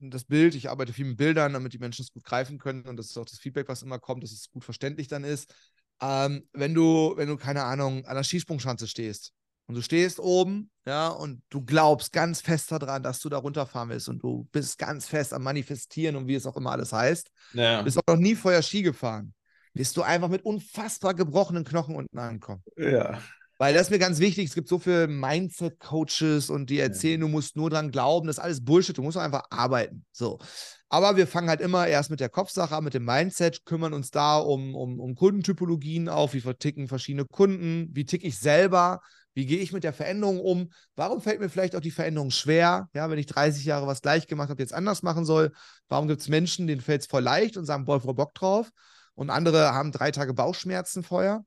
das Bild, ich arbeite viel mit Bildern, damit die Menschen es gut greifen können und das ist auch das Feedback, was immer kommt, dass es gut verständlich dann ist. Ähm, wenn du, wenn du, keine Ahnung, an der Skisprungschanze stehst und du stehst oben, ja, und du glaubst ganz fest daran, dass du da runterfahren willst und du bist ganz fest am Manifestieren und wie es auch immer alles heißt, ja. bist auch noch nie vorher Ski gefahren, wirst du einfach mit unfassbar gebrochenen Knochen unten ankommen. Ja. Weil das ist mir ganz wichtig. Es gibt so viele Mindset-Coaches und die erzählen, du musst nur dran glauben. Das ist alles Bullshit. Du musst einfach arbeiten. So. Aber wir fangen halt immer erst mit der Kopfsache an, mit dem Mindset, kümmern uns da um, um, um Kundentypologien auf. Wie verticken verschiedene Kunden? Wie ticke ich selber? Wie gehe ich mit der Veränderung um? Warum fällt mir vielleicht auch die Veränderung schwer? Ja, wenn ich 30 Jahre was gleich gemacht habe, jetzt anders machen soll. Warum gibt es Menschen, denen fällt es voll leicht und sagen, boah, Frau Bock drauf? Und andere haben drei Tage Bauchschmerzen vorher.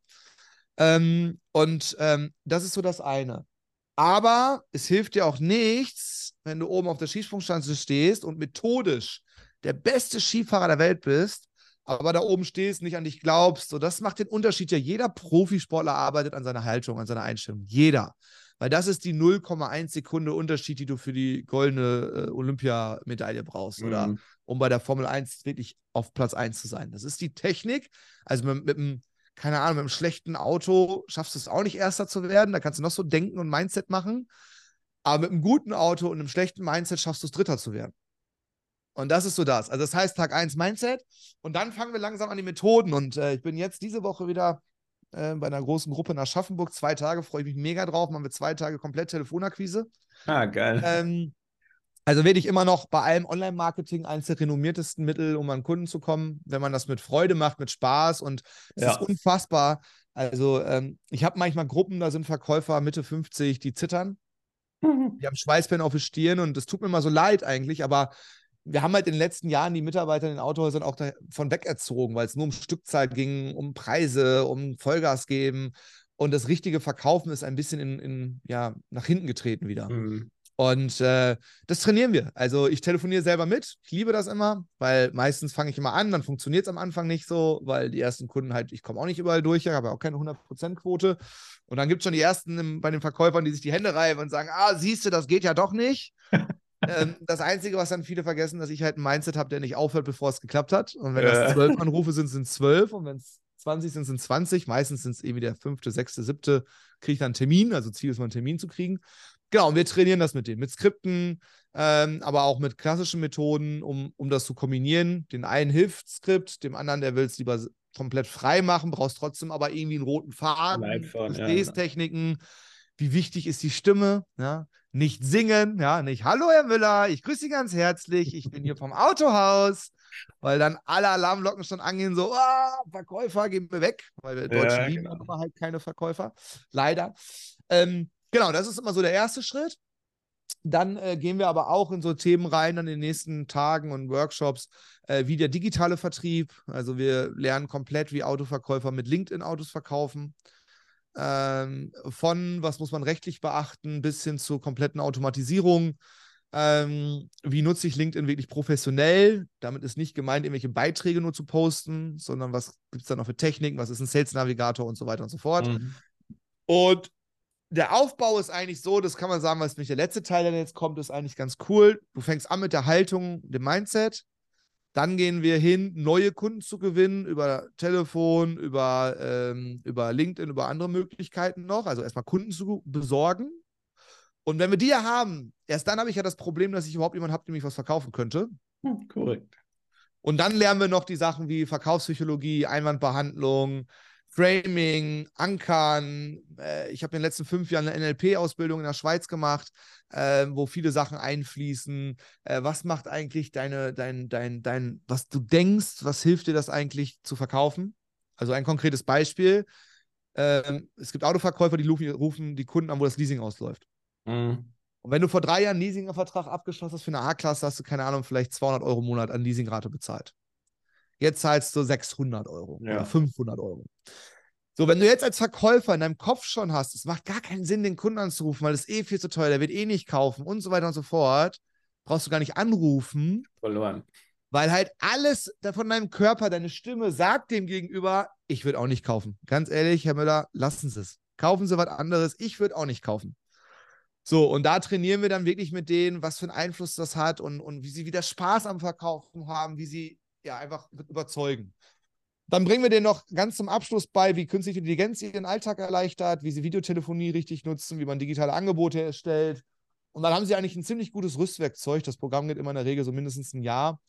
Ähm, und ähm, das ist so das eine. Aber es hilft dir auch nichts, wenn du oben auf der Skisprungschanze stehst und methodisch der beste Skifahrer der Welt bist, aber da oben stehst, nicht an dich glaubst. So, das macht den Unterschied ja. Jeder Profisportler arbeitet an seiner Haltung, an seiner Einstellung. Jeder. Weil das ist die 0,1 Sekunde Unterschied, die du für die goldene äh, Olympiamedaille brauchst. Mhm. Oder um bei der Formel 1 wirklich auf Platz 1 zu sein. Das ist die Technik. Also mit, mit einem keine Ahnung, mit einem schlechten Auto schaffst du es auch nicht, Erster zu werden. Da kannst du noch so denken und Mindset machen. Aber mit einem guten Auto und einem schlechten Mindset schaffst du es, Dritter zu werden. Und das ist so das. Also, das heißt Tag 1 Mindset. Und dann fangen wir langsam an die Methoden. Und äh, ich bin jetzt diese Woche wieder äh, bei einer großen Gruppe nach Aschaffenburg. Zwei Tage, freue ich mich mega drauf. Machen wir zwei Tage komplett Telefonakquise. Ah, geil. Ähm, also werde ich immer noch bei allem Online-Marketing eines der renommiertesten Mittel, um an Kunden zu kommen, wenn man das mit Freude macht, mit Spaß und es ja. ist unfassbar. Also ähm, ich habe manchmal Gruppen, da sind Verkäufer Mitte 50, die zittern. Mhm. Die haben Schweißbänder auf die Stirn und das tut mir immer so leid eigentlich, aber wir haben halt in den letzten Jahren die Mitarbeiter in den Autohäusern auch davon wegerzogen, weil es nur um Stückzahl ging, um Preise, um Vollgas geben und das richtige Verkaufen ist ein bisschen in, in ja, nach hinten getreten wieder. Mhm. Und äh, das trainieren wir. Also ich telefoniere selber mit. Ich liebe das immer, weil meistens fange ich immer an, dann funktioniert es am Anfang nicht so, weil die ersten Kunden halt, ich komme auch nicht überall durch, ich habe auch keine 100%-Quote. Und dann gibt es schon die ersten im, bei den Verkäufern, die sich die Hände reiben und sagen, ah, siehst du, das geht ja doch nicht. ähm, das Einzige, was dann viele vergessen, dass ich halt ein Mindset habe, der nicht aufhört, bevor es geklappt hat. Und wenn das zwölf Anrufe sind, sind es zwölf. Und wenn es 20 sind, sind es 20. Meistens sind es irgendwie der fünfte, sechste, siebte, kriege ich dann einen Termin. Also Ziel ist mal einen Termin zu kriegen. Genau, und wir trainieren das mit denen, mit Skripten, ähm, aber auch mit klassischen Methoden, um, um das zu kombinieren. Den einen hilft Skript, dem anderen, der will es lieber komplett frei machen, brauchst trotzdem aber irgendwie einen roten Faden, Gesprächstechniken. Ja. Wie wichtig ist die Stimme? Ja? Nicht singen, ja, nicht Hallo Herr Müller, ich grüße Sie ganz herzlich, ich bin hier vom Autohaus, weil dann alle Alarmglocken schon angehen, so, oh, Verkäufer, gehen wir weg, weil wir Deutschen ja, lieben genau. halt keine Verkäufer, leider. Ähm, Genau, das ist immer so der erste Schritt. Dann äh, gehen wir aber auch in so Themen rein an den nächsten Tagen und Workshops, äh, wie der digitale Vertrieb. Also wir lernen komplett, wie Autoverkäufer mit LinkedIn-Autos verkaufen. Ähm, von was muss man rechtlich beachten, bis hin zur kompletten Automatisierung. Ähm, wie nutze ich LinkedIn wirklich professionell? Damit ist nicht gemeint, irgendwelche Beiträge nur zu posten, sondern was gibt es da noch für Techniken, was ist ein Sales Navigator und so weiter und so fort. Mhm. Und der Aufbau ist eigentlich so, das kann man sagen, was mich der letzte Teil, der jetzt kommt, ist eigentlich ganz cool. Du fängst an mit der Haltung, dem Mindset. Dann gehen wir hin, neue Kunden zu gewinnen über Telefon, über, ähm, über LinkedIn, über andere Möglichkeiten noch. Also erstmal Kunden zu besorgen. Und wenn wir die ja haben, erst dann habe ich ja das Problem, dass ich überhaupt jemanden habe, der mich was verkaufen könnte. Hm, korrekt. Und dann lernen wir noch die Sachen wie Verkaufspsychologie, Einwandbehandlung, Framing, Ankern. Äh, ich habe in den letzten fünf Jahren eine NLP-Ausbildung in der Schweiz gemacht, äh, wo viele Sachen einfließen. Äh, was macht eigentlich deine, dein, dein, dein, was du denkst, was hilft dir das eigentlich zu verkaufen? Also ein konkretes Beispiel. Ähm, es gibt Autoverkäufer, die rufen die Kunden an, wo das Leasing ausläuft. Mhm. Und wenn du vor drei Jahren einen Leasingvertrag abgeschlossen hast für eine A-Klasse, hast du, keine Ahnung, vielleicht 200 Euro im Monat an Leasingrate bezahlt. Jetzt zahlst du 600 Euro ja. oder 500 Euro. So, wenn du jetzt als Verkäufer in deinem Kopf schon hast, es macht gar keinen Sinn, den Kunden anzurufen, weil das ist eh viel zu teuer, der wird eh nicht kaufen und so weiter und so fort, brauchst du gar nicht anrufen. Verloren. Weil halt alles von deinem Körper, deine Stimme sagt dem gegenüber, ich würde auch nicht kaufen. Ganz ehrlich, Herr Müller, lassen Sie es. Kaufen Sie was anderes, ich würde auch nicht kaufen. So, und da trainieren wir dann wirklich mit denen, was für einen Einfluss das hat und, und wie sie wieder Spaß am Verkaufen haben, wie sie ja einfach überzeugen. Dann bringen wir dir noch ganz zum Abschluss bei, wie künstliche Intelligenz ihren Alltag erleichtert, wie sie Videotelefonie richtig nutzen, wie man digitale Angebote erstellt. Und dann haben sie eigentlich ein ziemlich gutes Rüstwerkzeug. Das Programm geht immer in der Regel so mindestens ein Jahr,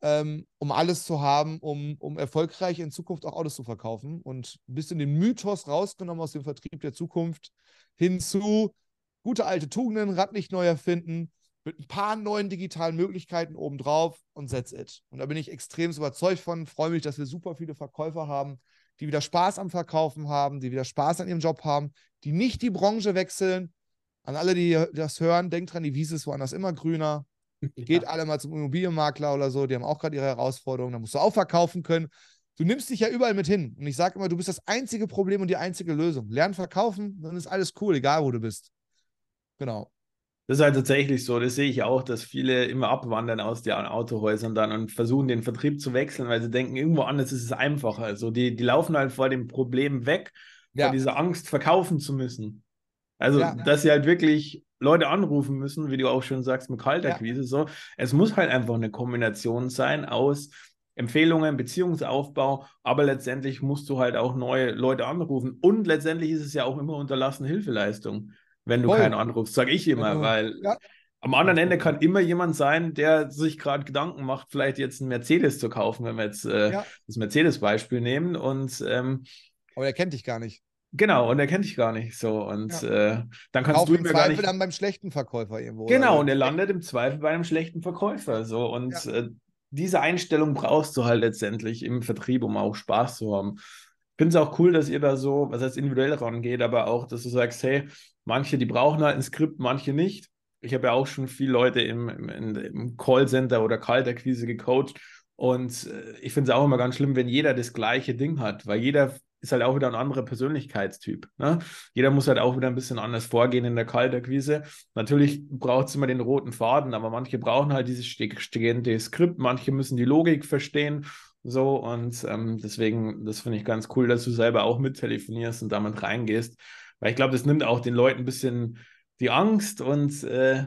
ähm, um alles zu haben, um, um erfolgreich in Zukunft auch Autos zu verkaufen. Und ein bisschen den Mythos rausgenommen aus dem Vertrieb der Zukunft hinzu gute alte Tugenden, Rad nicht neu erfinden, mit ein paar neuen digitalen Möglichkeiten obendrauf und that's it. Und da bin ich extrem überzeugt von, freue mich, dass wir super viele Verkäufer haben, die wieder Spaß am Verkaufen haben, die wieder Spaß an ihrem Job haben, die nicht die Branche wechseln. An alle, die das hören, denkt dran, die Wiese ist woanders immer grüner. Ja. Geht alle mal zum Immobilienmakler oder so, die haben auch gerade ihre Herausforderungen, da musst du auch verkaufen können. Du nimmst dich ja überall mit hin. Und ich sage immer, du bist das einzige Problem und die einzige Lösung. Lern verkaufen, dann ist alles cool, egal wo du bist. Genau. Das ist halt tatsächlich so, das sehe ich auch, dass viele immer abwandern aus den Autohäusern dann und versuchen, den Vertrieb zu wechseln, weil sie denken, irgendwo anders ist es einfacher. Also die, die laufen halt vor dem Problem weg, ja. vor dieser Angst, verkaufen zu müssen. Also, ja, ja. dass sie halt wirklich Leute anrufen müssen, wie du auch schon sagst, mit Kaltakquise. So. Es muss halt einfach eine Kombination sein aus Empfehlungen, Beziehungsaufbau, aber letztendlich musst du halt auch neue Leute anrufen. Und letztendlich ist es ja auch immer unterlassene Hilfeleistung wenn du Voll. keinen anrufst, sage ich immer, genau. weil ja. am anderen Ende kann immer jemand sein, der sich gerade Gedanken macht, vielleicht jetzt einen Mercedes zu kaufen, wenn wir jetzt äh, ja. das Mercedes-Beispiel nehmen. Und ähm, aber er kennt dich gar nicht. Genau, und er kennt dich gar nicht so. Und ja. äh, dann kannst Auf du im Zweifel gar nicht... dann beim schlechten Verkäufer irgendwo. Genau, und er landet im Zweifel bei einem schlechten Verkäufer. So. Und ja. äh, diese Einstellung brauchst du halt letztendlich im Vertrieb, um auch Spaß zu haben. Ich finde es auch cool, dass ihr da so, was heißt individuell rangeht, aber auch, dass du sagst, hey, Manche, die brauchen halt ein Skript, manche nicht. Ich habe ja auch schon viele Leute im, im, im Callcenter oder Kaltakquise gecoacht. Und äh, ich finde es auch immer ganz schlimm, wenn jeder das gleiche Ding hat, weil jeder ist halt auch wieder ein anderer Persönlichkeitstyp. Ne? Jeder muss halt auch wieder ein bisschen anders vorgehen in der Kaltakquise. Natürlich braucht es immer den roten Faden, aber manche brauchen halt dieses stehende Skript, manche müssen die Logik verstehen. So, und ähm, deswegen, das finde ich ganz cool, dass du selber auch mittelefonierst und damit reingehst. Weil ich glaube, das nimmt auch den Leuten ein bisschen die Angst und äh,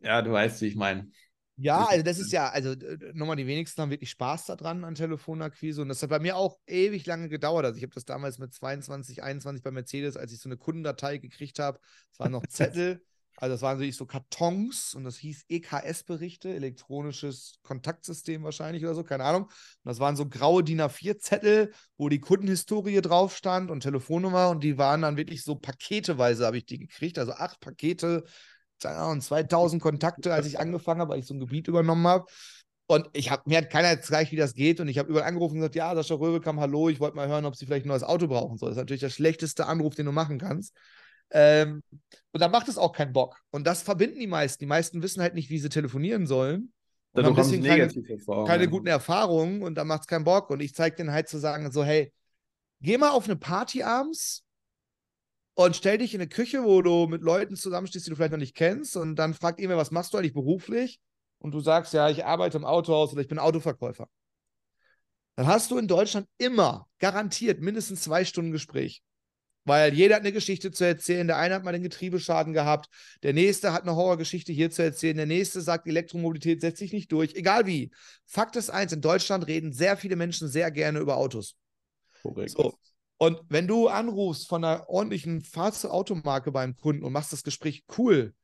ja, du weißt, wie ich meine. Ja, also das ist ja, also nochmal, die wenigsten haben wirklich Spaß daran an Telefonakquise und das hat bei mir auch ewig lange gedauert. Also ich habe das damals mit 22, 21 bei Mercedes, als ich so eine Kundendatei gekriegt habe, es waren noch Zettel, also das waren so, so Kartons und das hieß EKS-Berichte, elektronisches Kontaktsystem wahrscheinlich oder so, keine Ahnung. Und das waren so graue DIN A4-Zettel, wo die Kundenhistorie drauf stand und Telefonnummer und die waren dann wirklich so paketeweise, habe ich die gekriegt, also acht Pakete und 2000 Kontakte, als ich angefangen habe, weil ich so ein Gebiet übernommen habe. Und ich habe mir hat keiner gezeigt, wie das geht. Und ich habe überall angerufen und gesagt: Ja, Sascha Röbel kam, hallo, ich wollte mal hören, ob Sie vielleicht ein neues Auto brauchen. So, das ist natürlich der schlechteste Anruf, den du machen kannst. Ähm, und da macht es auch keinen Bock. Und das verbinden die meisten. Die meisten wissen halt nicht, wie sie telefonieren sollen. Und haben deswegen keine, keine guten Erfahrungen und da macht es keinen Bock. Und ich zeige denen halt zu sagen: so, hey, geh mal auf eine Party abends und stell dich in eine Küche, wo du mit Leuten zusammenstehst, die du vielleicht noch nicht kennst. Und dann fragt irgendwer, was machst du eigentlich beruflich? Und du sagst, ja, ich arbeite im Autohaus oder ich bin Autoverkäufer. Dann hast du in Deutschland immer garantiert mindestens zwei Stunden Gespräch. Weil jeder hat eine Geschichte zu erzählen. Der eine hat mal den Getriebeschaden gehabt. Der nächste hat eine Horrorgeschichte hier zu erzählen. Der nächste sagt, Elektromobilität setzt sich nicht durch. Egal wie. Fakt ist eins: In Deutschland reden sehr viele Menschen sehr gerne über Autos. Korrekt. So. Und wenn du anrufst von einer ordentlichen Fahrzeugautomarke beim Kunden und machst das Gespräch cool,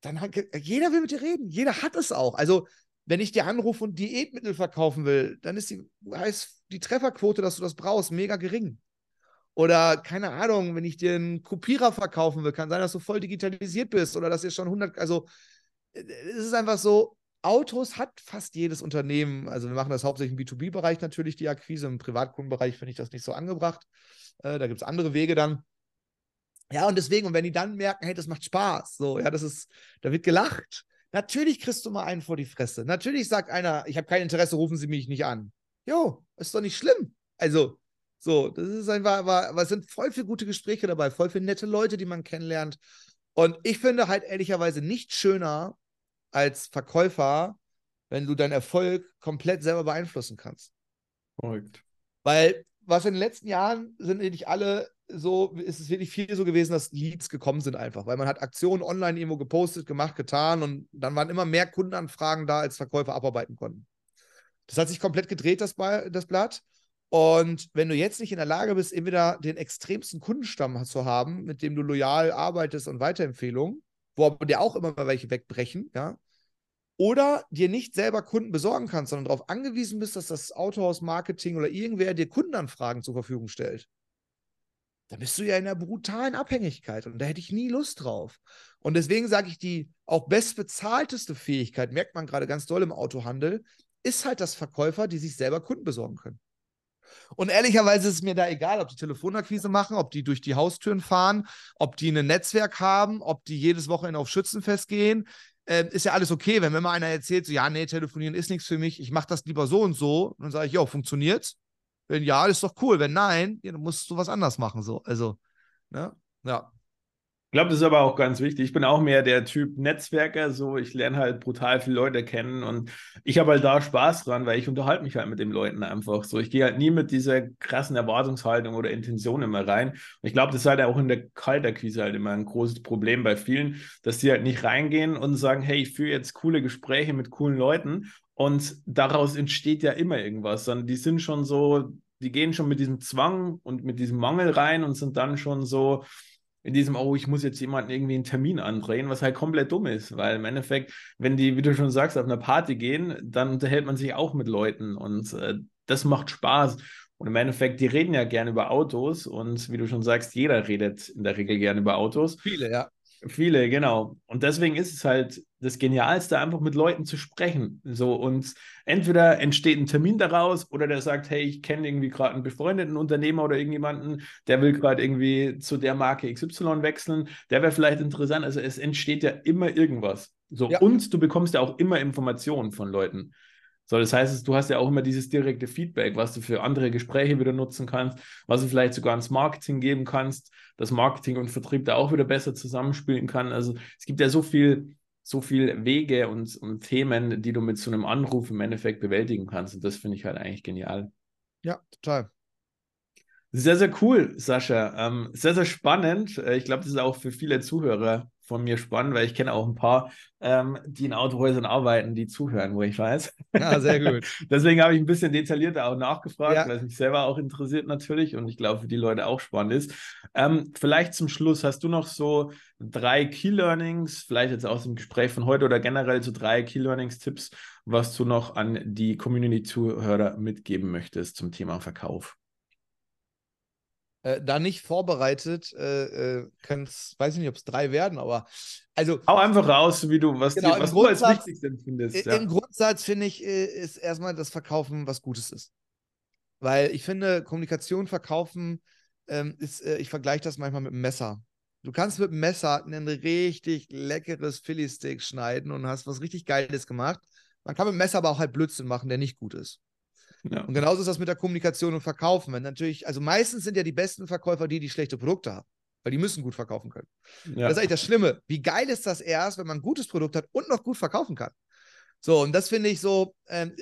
dann hat jeder will mit dir reden. Jeder hat es auch. Also, wenn ich dir anrufe und Diätmittel verkaufen will, dann ist die, heißt die Trefferquote, dass du das brauchst, mega gering. Oder keine Ahnung, wenn ich dir einen Kopierer verkaufen will, kann sein, dass du voll digitalisiert bist oder dass ihr schon 100, also es ist einfach so, Autos hat fast jedes Unternehmen, also wir machen das hauptsächlich im B2B-Bereich natürlich, die Akquise, im Privatkundenbereich finde ich das nicht so angebracht. Äh, da gibt es andere Wege dann. Ja, und deswegen, und wenn die dann merken, hey, das macht Spaß, so, ja, das ist, da wird gelacht. Natürlich kriegst du mal einen vor die Fresse. Natürlich sagt einer, ich habe kein Interesse, rufen Sie mich nicht an. Jo, ist doch nicht schlimm. Also, so, das ist einfach, aber, es sind voll viele gute Gespräche dabei, voll viele nette Leute, die man kennenlernt. Und ich finde halt ehrlicherweise nicht schöner als Verkäufer, wenn du deinen Erfolg komplett selber beeinflussen kannst. Korrekt. Weil was in den letzten Jahren sind nicht alle so, ist es wirklich viel so gewesen, dass Leads gekommen sind einfach, weil man hat Aktionen online irgendwo gepostet, gemacht, getan und dann waren immer mehr Kundenanfragen da, als Verkäufer abarbeiten konnten. Das hat sich komplett gedreht, das Blatt. Und wenn du jetzt nicht in der Lage bist, entweder den extremsten Kundenstamm zu haben, mit dem du loyal arbeitest und Weiterempfehlungen, wo aber dir auch immer mal welche wegbrechen, ja, oder dir nicht selber Kunden besorgen kannst, sondern darauf angewiesen bist, dass das Autohaus Marketing oder irgendwer dir Kundenanfragen zur Verfügung stellt, dann bist du ja in einer brutalen Abhängigkeit und da hätte ich nie Lust drauf. Und deswegen sage ich, die auch bestbezahlteste Fähigkeit, merkt man gerade ganz doll im Autohandel, ist halt das Verkäufer, die sich selber Kunden besorgen können. Und ehrlicherweise ist es mir da egal, ob die Telefonakquise machen, ob die durch die Haustüren fahren, ob die ein Netzwerk haben, ob die jedes Wochenende auf Schützenfest gehen äh, ist ja alles okay, wenn mir mal einer erzählt, so, ja, nee, telefonieren ist nichts für mich, ich mache das lieber so und so, dann sage ich, ja, funktioniert's? Wenn ja, ist doch cool. Wenn nein, ja, dann musst du was anders machen. So. Also, ne? ja. Ich glaube, das ist aber auch ganz wichtig. Ich bin auch mehr der Typ Netzwerker, so ich lerne halt brutal viele Leute kennen und ich habe halt da Spaß dran, weil ich unterhalte mich halt mit den Leuten einfach so. Ich gehe halt nie mit dieser krassen Erwartungshaltung oder Intention immer rein. Und ich glaube, das ist halt auch in der Kalterquise halt immer ein großes Problem bei vielen, dass die halt nicht reingehen und sagen, hey, ich führe jetzt coole Gespräche mit coolen Leuten und daraus entsteht ja immer irgendwas, sondern die sind schon so, die gehen schon mit diesem Zwang und mit diesem Mangel rein und sind dann schon so, in diesem, oh, ich muss jetzt jemanden irgendwie einen Termin andrehen, was halt komplett dumm ist, weil im Endeffekt, wenn die, wie du schon sagst, auf eine Party gehen, dann unterhält man sich auch mit Leuten und äh, das macht Spaß. Und im Endeffekt, die reden ja gerne über Autos und wie du schon sagst, jeder redet in der Regel gerne über Autos. Viele, ja. Viele, genau. Und deswegen ist es halt das Genialste, einfach mit Leuten zu sprechen. So und entweder entsteht ein Termin daraus oder der sagt, hey, ich kenne irgendwie gerade einen befreundeten Unternehmer oder irgendjemanden, der will gerade irgendwie zu der Marke XY wechseln. Der wäre vielleicht interessant. Also es entsteht ja immer irgendwas. So ja. und du bekommst ja auch immer Informationen von Leuten. So, das heißt, du hast ja auch immer dieses direkte Feedback, was du für andere Gespräche wieder nutzen kannst, was du vielleicht sogar ins Marketing geben kannst, dass Marketing und Vertrieb da auch wieder besser zusammenspielen kann. Also es gibt ja so viel, so viel Wege und, und Themen, die du mit so einem Anruf im Endeffekt bewältigen kannst. Und das finde ich halt eigentlich genial. Ja, total. Sehr, sehr cool, Sascha. Ähm, sehr, sehr spannend. Äh, ich glaube, das ist auch für viele Zuhörer von mir spannend, weil ich kenne auch ein paar, ähm, die in Autohäusern arbeiten, die zuhören, wo ich weiß. Ja, sehr gut. Deswegen habe ich ein bisschen detaillierter auch nachgefragt, Ja. weil es mich selber auch interessiert natürlich und ich glaube, für die Leute auch spannend ist. Ähm, vielleicht zum Schluss, hast du noch so drei Key Learnings, vielleicht jetzt aus dem Gespräch von heute oder generell so drei Key Learnings Tipps, was du noch an die Community-Zuhörer mitgeben möchtest zum Thema Verkauf? Äh, da nicht vorbereitet, äh, äh, kann's, weiß ich nicht, ob es drei werden, aber also Hau einfach raus, wie du, was, Genau, dir, was du als wichtigst empfindest. Ja. im Grundsatz finde ich, äh, ist erstmal das Verkaufen was Gutes ist. Weil ich finde, Kommunikation, Verkaufen, ähm, ist, äh, ich vergleiche das manchmal mit einem Messer. Du kannst mit einem Messer ein richtig leckeres Philly-Steak schneiden und hast was richtig Geiles gemacht. Man kann mit dem Messer aber auch halt Blödsinn machen, der nicht gut ist. Ja. Und genauso ist das mit der Kommunikation und Verkaufen. Wenn natürlich, also meistens sind ja die besten Verkäufer die, die schlechte Produkte haben, weil die müssen gut verkaufen können. Ja. Das ist eigentlich das Schlimme. Wie geil ist das erst, wenn man ein gutes Produkt hat und noch gut verkaufen kann? So, und das finde ich so, ähm,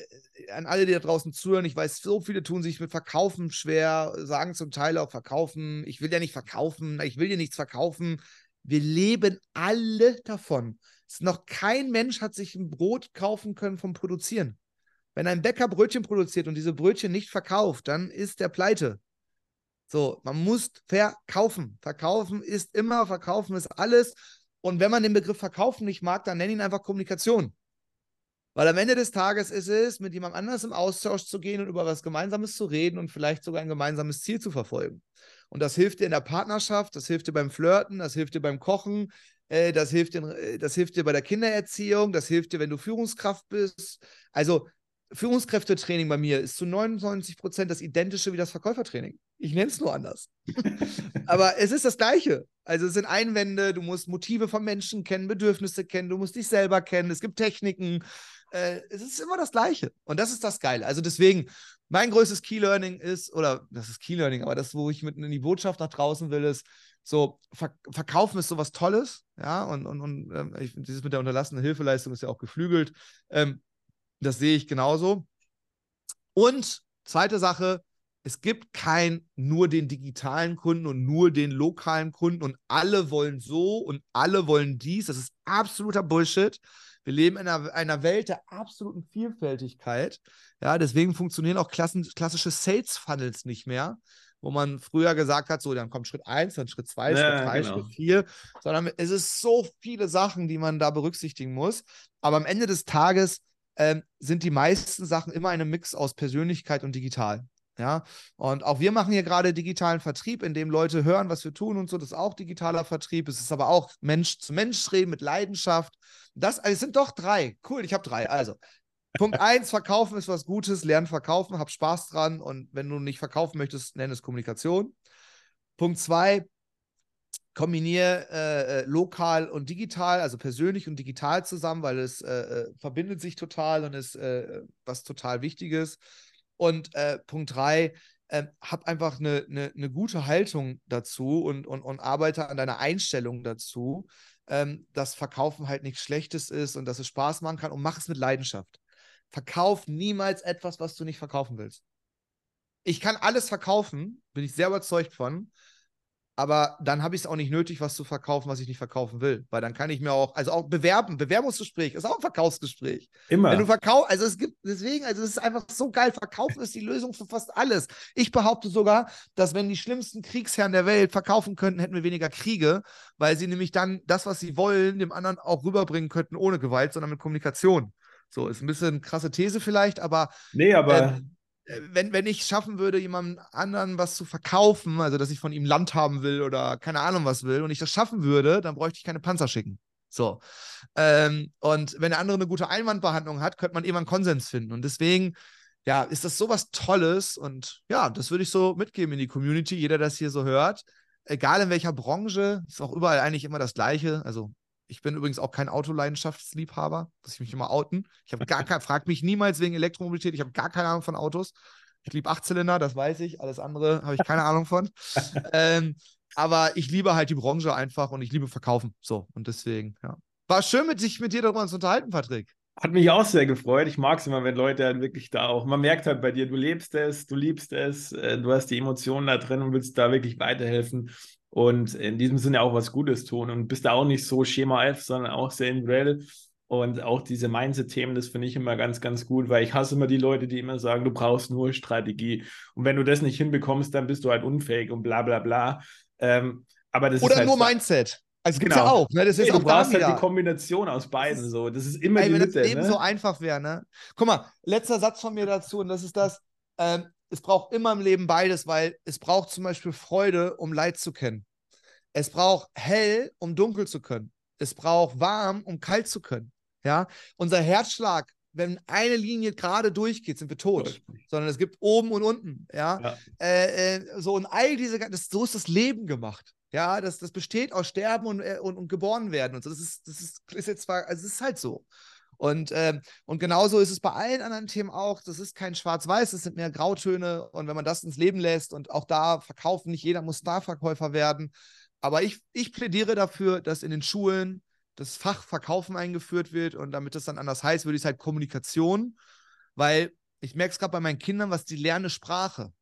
an alle, die da draußen zuhören, ich weiß, so viele tun sich mit Verkaufen schwer, sagen zum Teil auch verkaufen, ich will ja nicht verkaufen, ich will dir nichts verkaufen. Wir leben alle davon. Noch kein Mensch hat sich ein Brot kaufen können vom Produzieren. Wenn ein Bäcker Brötchen produziert und diese Brötchen nicht verkauft, dann ist der pleite. So, man muss verkaufen. Verkaufen ist immer, verkaufen ist alles. Und wenn man den Begriff verkaufen nicht mag, dann nenn ihn einfach Kommunikation. Weil am Ende des Tages ist es, mit jemand anders im Austausch zu gehen und über was Gemeinsames zu reden und vielleicht sogar ein gemeinsames Ziel zu verfolgen. Und das hilft dir in der Partnerschaft, das hilft dir beim Flirten, das hilft dir beim Kochen, äh, das, hilft dir, äh, das hilft dir bei der Kindererziehung, das hilft dir, wenn du Führungskraft bist. Also Führungskräftetraining bei mir ist zu 99 Prozent das identische wie das Verkäufertraining. Ich nenne es nur anders. Aber es ist das Gleiche. Also es sind Einwände, du musst Motive von Menschen kennen, Bedürfnisse kennen, du musst dich selber kennen, es gibt Techniken. Äh, es ist immer das Gleiche. Und das ist das Geile. Also deswegen, mein größtes Key-Learning ist, oder das ist Key-Learning, aber das, wo ich mit in die Botschaft nach draußen will, ist, so, Ver Verkaufen ist sowas Tolles, ja, und, und, und ähm, ich, dieses mit der unterlassenen Hilfeleistung ist ja auch geflügelt. Ähm, das sehe ich genauso. Und zweite Sache, es gibt kein nur den digitalen Kunden und nur den lokalen Kunden und alle wollen so und alle wollen dies. Das ist absoluter Bullshit. Wir leben in einer, einer Welt der absoluten Vielfältigkeit. Ja, deswegen funktionieren auch klassen, klassische Sales Funnels nicht mehr, wo man früher gesagt hat, so, dann kommt Schritt 1, dann Schritt 2, Ja, Schritt 3, genau. Schritt 4, sondern es ist so viele Sachen, die man da berücksichtigen muss. Aber am Ende des Tages ähm, sind die meisten Sachen immer eine Mix aus Persönlichkeit und digital. Ja, und auch wir machen hier gerade digitalen Vertrieb, in dem Leute hören, was wir tun und so. Das ist auch digitaler Vertrieb. Es ist aber auch Mensch zu Mensch reden mit Leidenschaft. Das also es sind doch drei. Cool, ich habe drei. Also, Punkt eins: Verkaufen ist was Gutes. Lernen verkaufen, hab Spaß dran. Und wenn du nicht verkaufen möchtest, nenn es Kommunikation. Punkt zwei: Kombiniere äh, äh, lokal und digital, also persönlich und digital zusammen, weil es äh, äh, verbindet sich total und ist äh, was total Wichtiges. Und äh, Punkt drei, äh, hab einfach eine, eine, eine gute Haltung dazu und, und, und arbeite an deiner Einstellung dazu, ähm, dass Verkaufen halt nichts Schlechtes ist und dass es Spaß machen kann und mach es mit Leidenschaft. Verkauf niemals etwas, was du nicht verkaufen willst. Ich kann alles verkaufen, bin ich sehr überzeugt von, aber dann habe ich es auch nicht nötig, was zu verkaufen, was ich nicht verkaufen will. Weil dann kann ich mir auch, also auch bewerben, Bewerbungsgespräch ist auch ein Verkaufsgespräch. Immer. Wenn du verkaufst, also es gibt, deswegen, also es ist einfach so geil. Verkaufen ist die Lösung für fast alles. Ich behaupte sogar, dass wenn die schlimmsten Kriegsherren der Welt verkaufen könnten, hätten wir weniger Kriege, weil sie nämlich dann das, was sie wollen, dem anderen auch rüberbringen könnten, ohne Gewalt, sondern mit Kommunikation. So, ist ein bisschen krasse These vielleicht, aber nee, aber äh, wenn, wenn ich schaffen würde, jemandem anderen was zu verkaufen, also dass ich von ihm Land haben will oder keine Ahnung was will, und ich das schaffen würde, dann bräuchte ich keine Panzer schicken. So. Ähm, und wenn der andere eine gute Einwandbehandlung hat, könnte man einen Konsens finden. Und deswegen, ja, ist das sowas Tolles. Und ja, das würde ich so mitgeben in die Community, jeder, der das hier so hört. Egal in welcher Branche, ist auch überall eigentlich immer das Gleiche. Also Ich bin übrigens auch kein Autoleidenschaftsliebhaber, muss ich mich immer outen. Ich habe gar kein, frag mich niemals wegen Elektromobilität, ich habe gar keine Ahnung von Autos. Ich liebe Achtzylinder, das weiß ich. Alles andere habe ich keine Ahnung von. ähm, aber ich liebe halt die Branche einfach und ich liebe Verkaufen. So, und deswegen, ja. War schön, mit sich mit dir darüber zu unterhalten, Patrick. Hat mich auch sehr gefreut. Ich mag es immer, wenn Leute halt wirklich da auch, man merkt halt bei dir, du lebst es, du liebst es, äh, du hast die Emotionen da drin und willst da wirklich weiterhelfen und in diesem Sinne auch was Gutes tun und bist da auch nicht so Schema F, sondern auch sehr individuell. Und auch diese Mindset-Themen, das finde ich immer ganz, ganz gut, weil ich hasse immer die Leute, die immer sagen, du brauchst nur Strategie. Und wenn du das nicht hinbekommst, dann bist du halt unfähig und bla bla bla. Ähm, aber das Oder ist halt nur Mindset. Also genau. gibt's ja auch. Ne? Das ist nee, auch du brauchst halt die Kombination aus beiden. So. Das ist immer ey, die wenn Mitte. das Leben ne? so einfach wäre, ne? Guck mal, letzter Satz von mir dazu, und das ist das, ähm, es braucht immer im Leben beides, weil es braucht zum Beispiel Freude, um Leid zu kennen. Es braucht hell, um dunkel zu können. Es braucht warm, um kalt zu können. Ja, unser Herzschlag, wenn eine Linie gerade durchgeht, sind wir tot. Sondern es gibt oben und unten. Ja, ja. Äh, äh, so und all diese, das, so ist das Leben gemacht. Ja, das, das besteht aus Sterben und, äh, und, und geboren werden und so. Das ist, das ist, ist jetzt zwar, also es ist halt so. Und, ähm, und genauso ist es bei allen anderen Themen auch. Das ist kein Schwarz-Weiß, es sind mehr Grautöne. Und wenn man das ins Leben lässt und auch da verkaufen, nicht jeder muss Starverkäufer werden. Aber ich, ich plädiere dafür, dass in den Schulen das Fach Verkaufen eingeführt wird und damit das dann anders heißt, würde ich es halt Kommunikation, weil ich merke es gerade bei meinen Kindern, was die lernen, Sprache.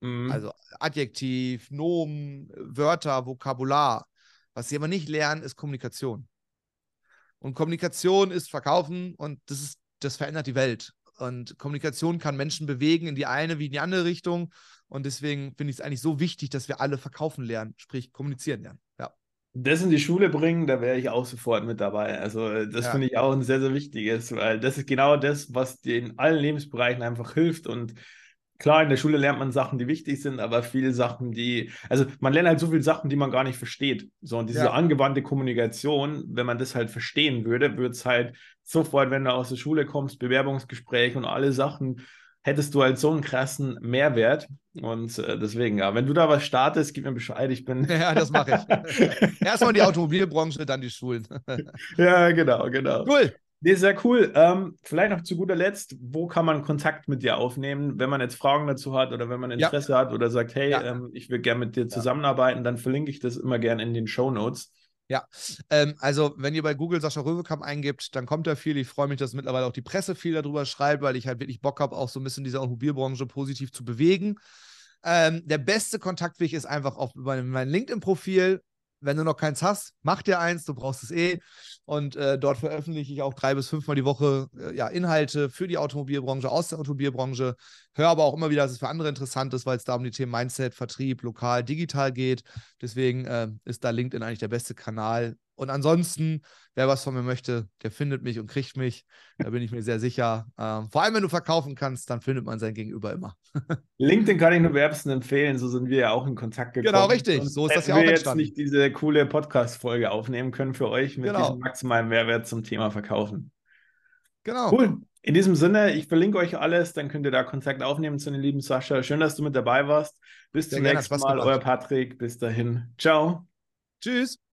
Mhm. Also Adjektiv, Nomen, Wörter, Vokabular. Was sie aber nicht lernen, ist Kommunikation. Und Kommunikation ist Verkaufen und das ist, das verändert die Welt. Und Kommunikation kann Menschen bewegen in die eine wie in die andere Richtung. Und deswegen finde ich es eigentlich so wichtig, dass wir alle verkaufen lernen, sprich kommunizieren lernen. Ja. Das in die Schule bringen, da wäre ich auch sofort mit dabei. Also, das ja. finde ich auch ein sehr, sehr wichtiges, weil das ist genau das, was dir in allen Lebensbereichen einfach hilft. Und klar, in der Schule lernt man Sachen, die wichtig sind, aber viele Sachen, die, also man lernt halt so viele Sachen, die man gar nicht versteht. So, und diese ja. angewandte Kommunikation, wenn man das halt verstehen würde, würde es halt sofort, wenn du aus der Schule kommst, Bewerbungsgespräch und alle Sachen, hättest du halt so einen krassen Mehrwert. Und äh, deswegen, ja, wenn du da was startest, gib mir Bescheid. Ich bin. Ja, das mache ich. Erstmal die Automobilbranche, dann die Schulen. ja, genau, genau. Cool. Nee, sehr cool. Ähm, vielleicht noch zu guter Letzt, wo kann man Kontakt mit dir aufnehmen, wenn man jetzt Fragen dazu hat oder wenn man Interesse ja. hat oder sagt, hey, ja. ähm, ich will gerne mit dir zusammenarbeiten, dann verlinke ich das immer gerne in den Show Notes. Ja, ähm, also wenn ihr bei Google Sascha Röwekamp eingibt, dann kommt da viel. Ich freue mich, dass mittlerweile auch die Presse viel darüber schreibt, weil ich halt wirklich Bock habe, auch so ein bisschen diese Automobilbranche positiv zu bewegen. Ähm, der beste Kontaktweg ist einfach auf mein, mein LinkedIn-Profil. Wenn du noch keins hast, mach dir eins, du brauchst es eh. Und äh, dort veröffentliche ich auch drei bis fünfmal die Woche äh, ja, Inhalte für die Automobilbranche, aus der Automobilbranche. Höre aber auch immer wieder, dass es für andere interessant ist, weil es da um die Themen Mindset, Vertrieb, lokal, digital geht. Deswegen äh, ist da LinkedIn eigentlich der beste Kanal. Und ansonsten, wer was von mir möchte, der findet mich und kriegt mich. Da bin ich mir sehr sicher. Ähm, vor allem, wenn du verkaufen kannst, dann findet man sein Gegenüber immer. LinkedIn kann ich nur wärmsten empfehlen. So sind wir ja auch in Kontakt gekommen. Genau, richtig. Und so ist das ja auch wir entstanden. jetzt nicht diese coole Podcast-Folge aufnehmen können für euch mit genau. diesem maximalen Mehrwert zum Thema Verkaufen. Genau. Cool. In diesem Sinne, ich verlinke euch alles, dann könnt ihr da Kontakt aufnehmen zu den lieben Sascha. Schön, dass du mit dabei warst. Bis Sehr zum nächsten Mal, euer Patrick. Bis dahin. Ciao. Tschüss.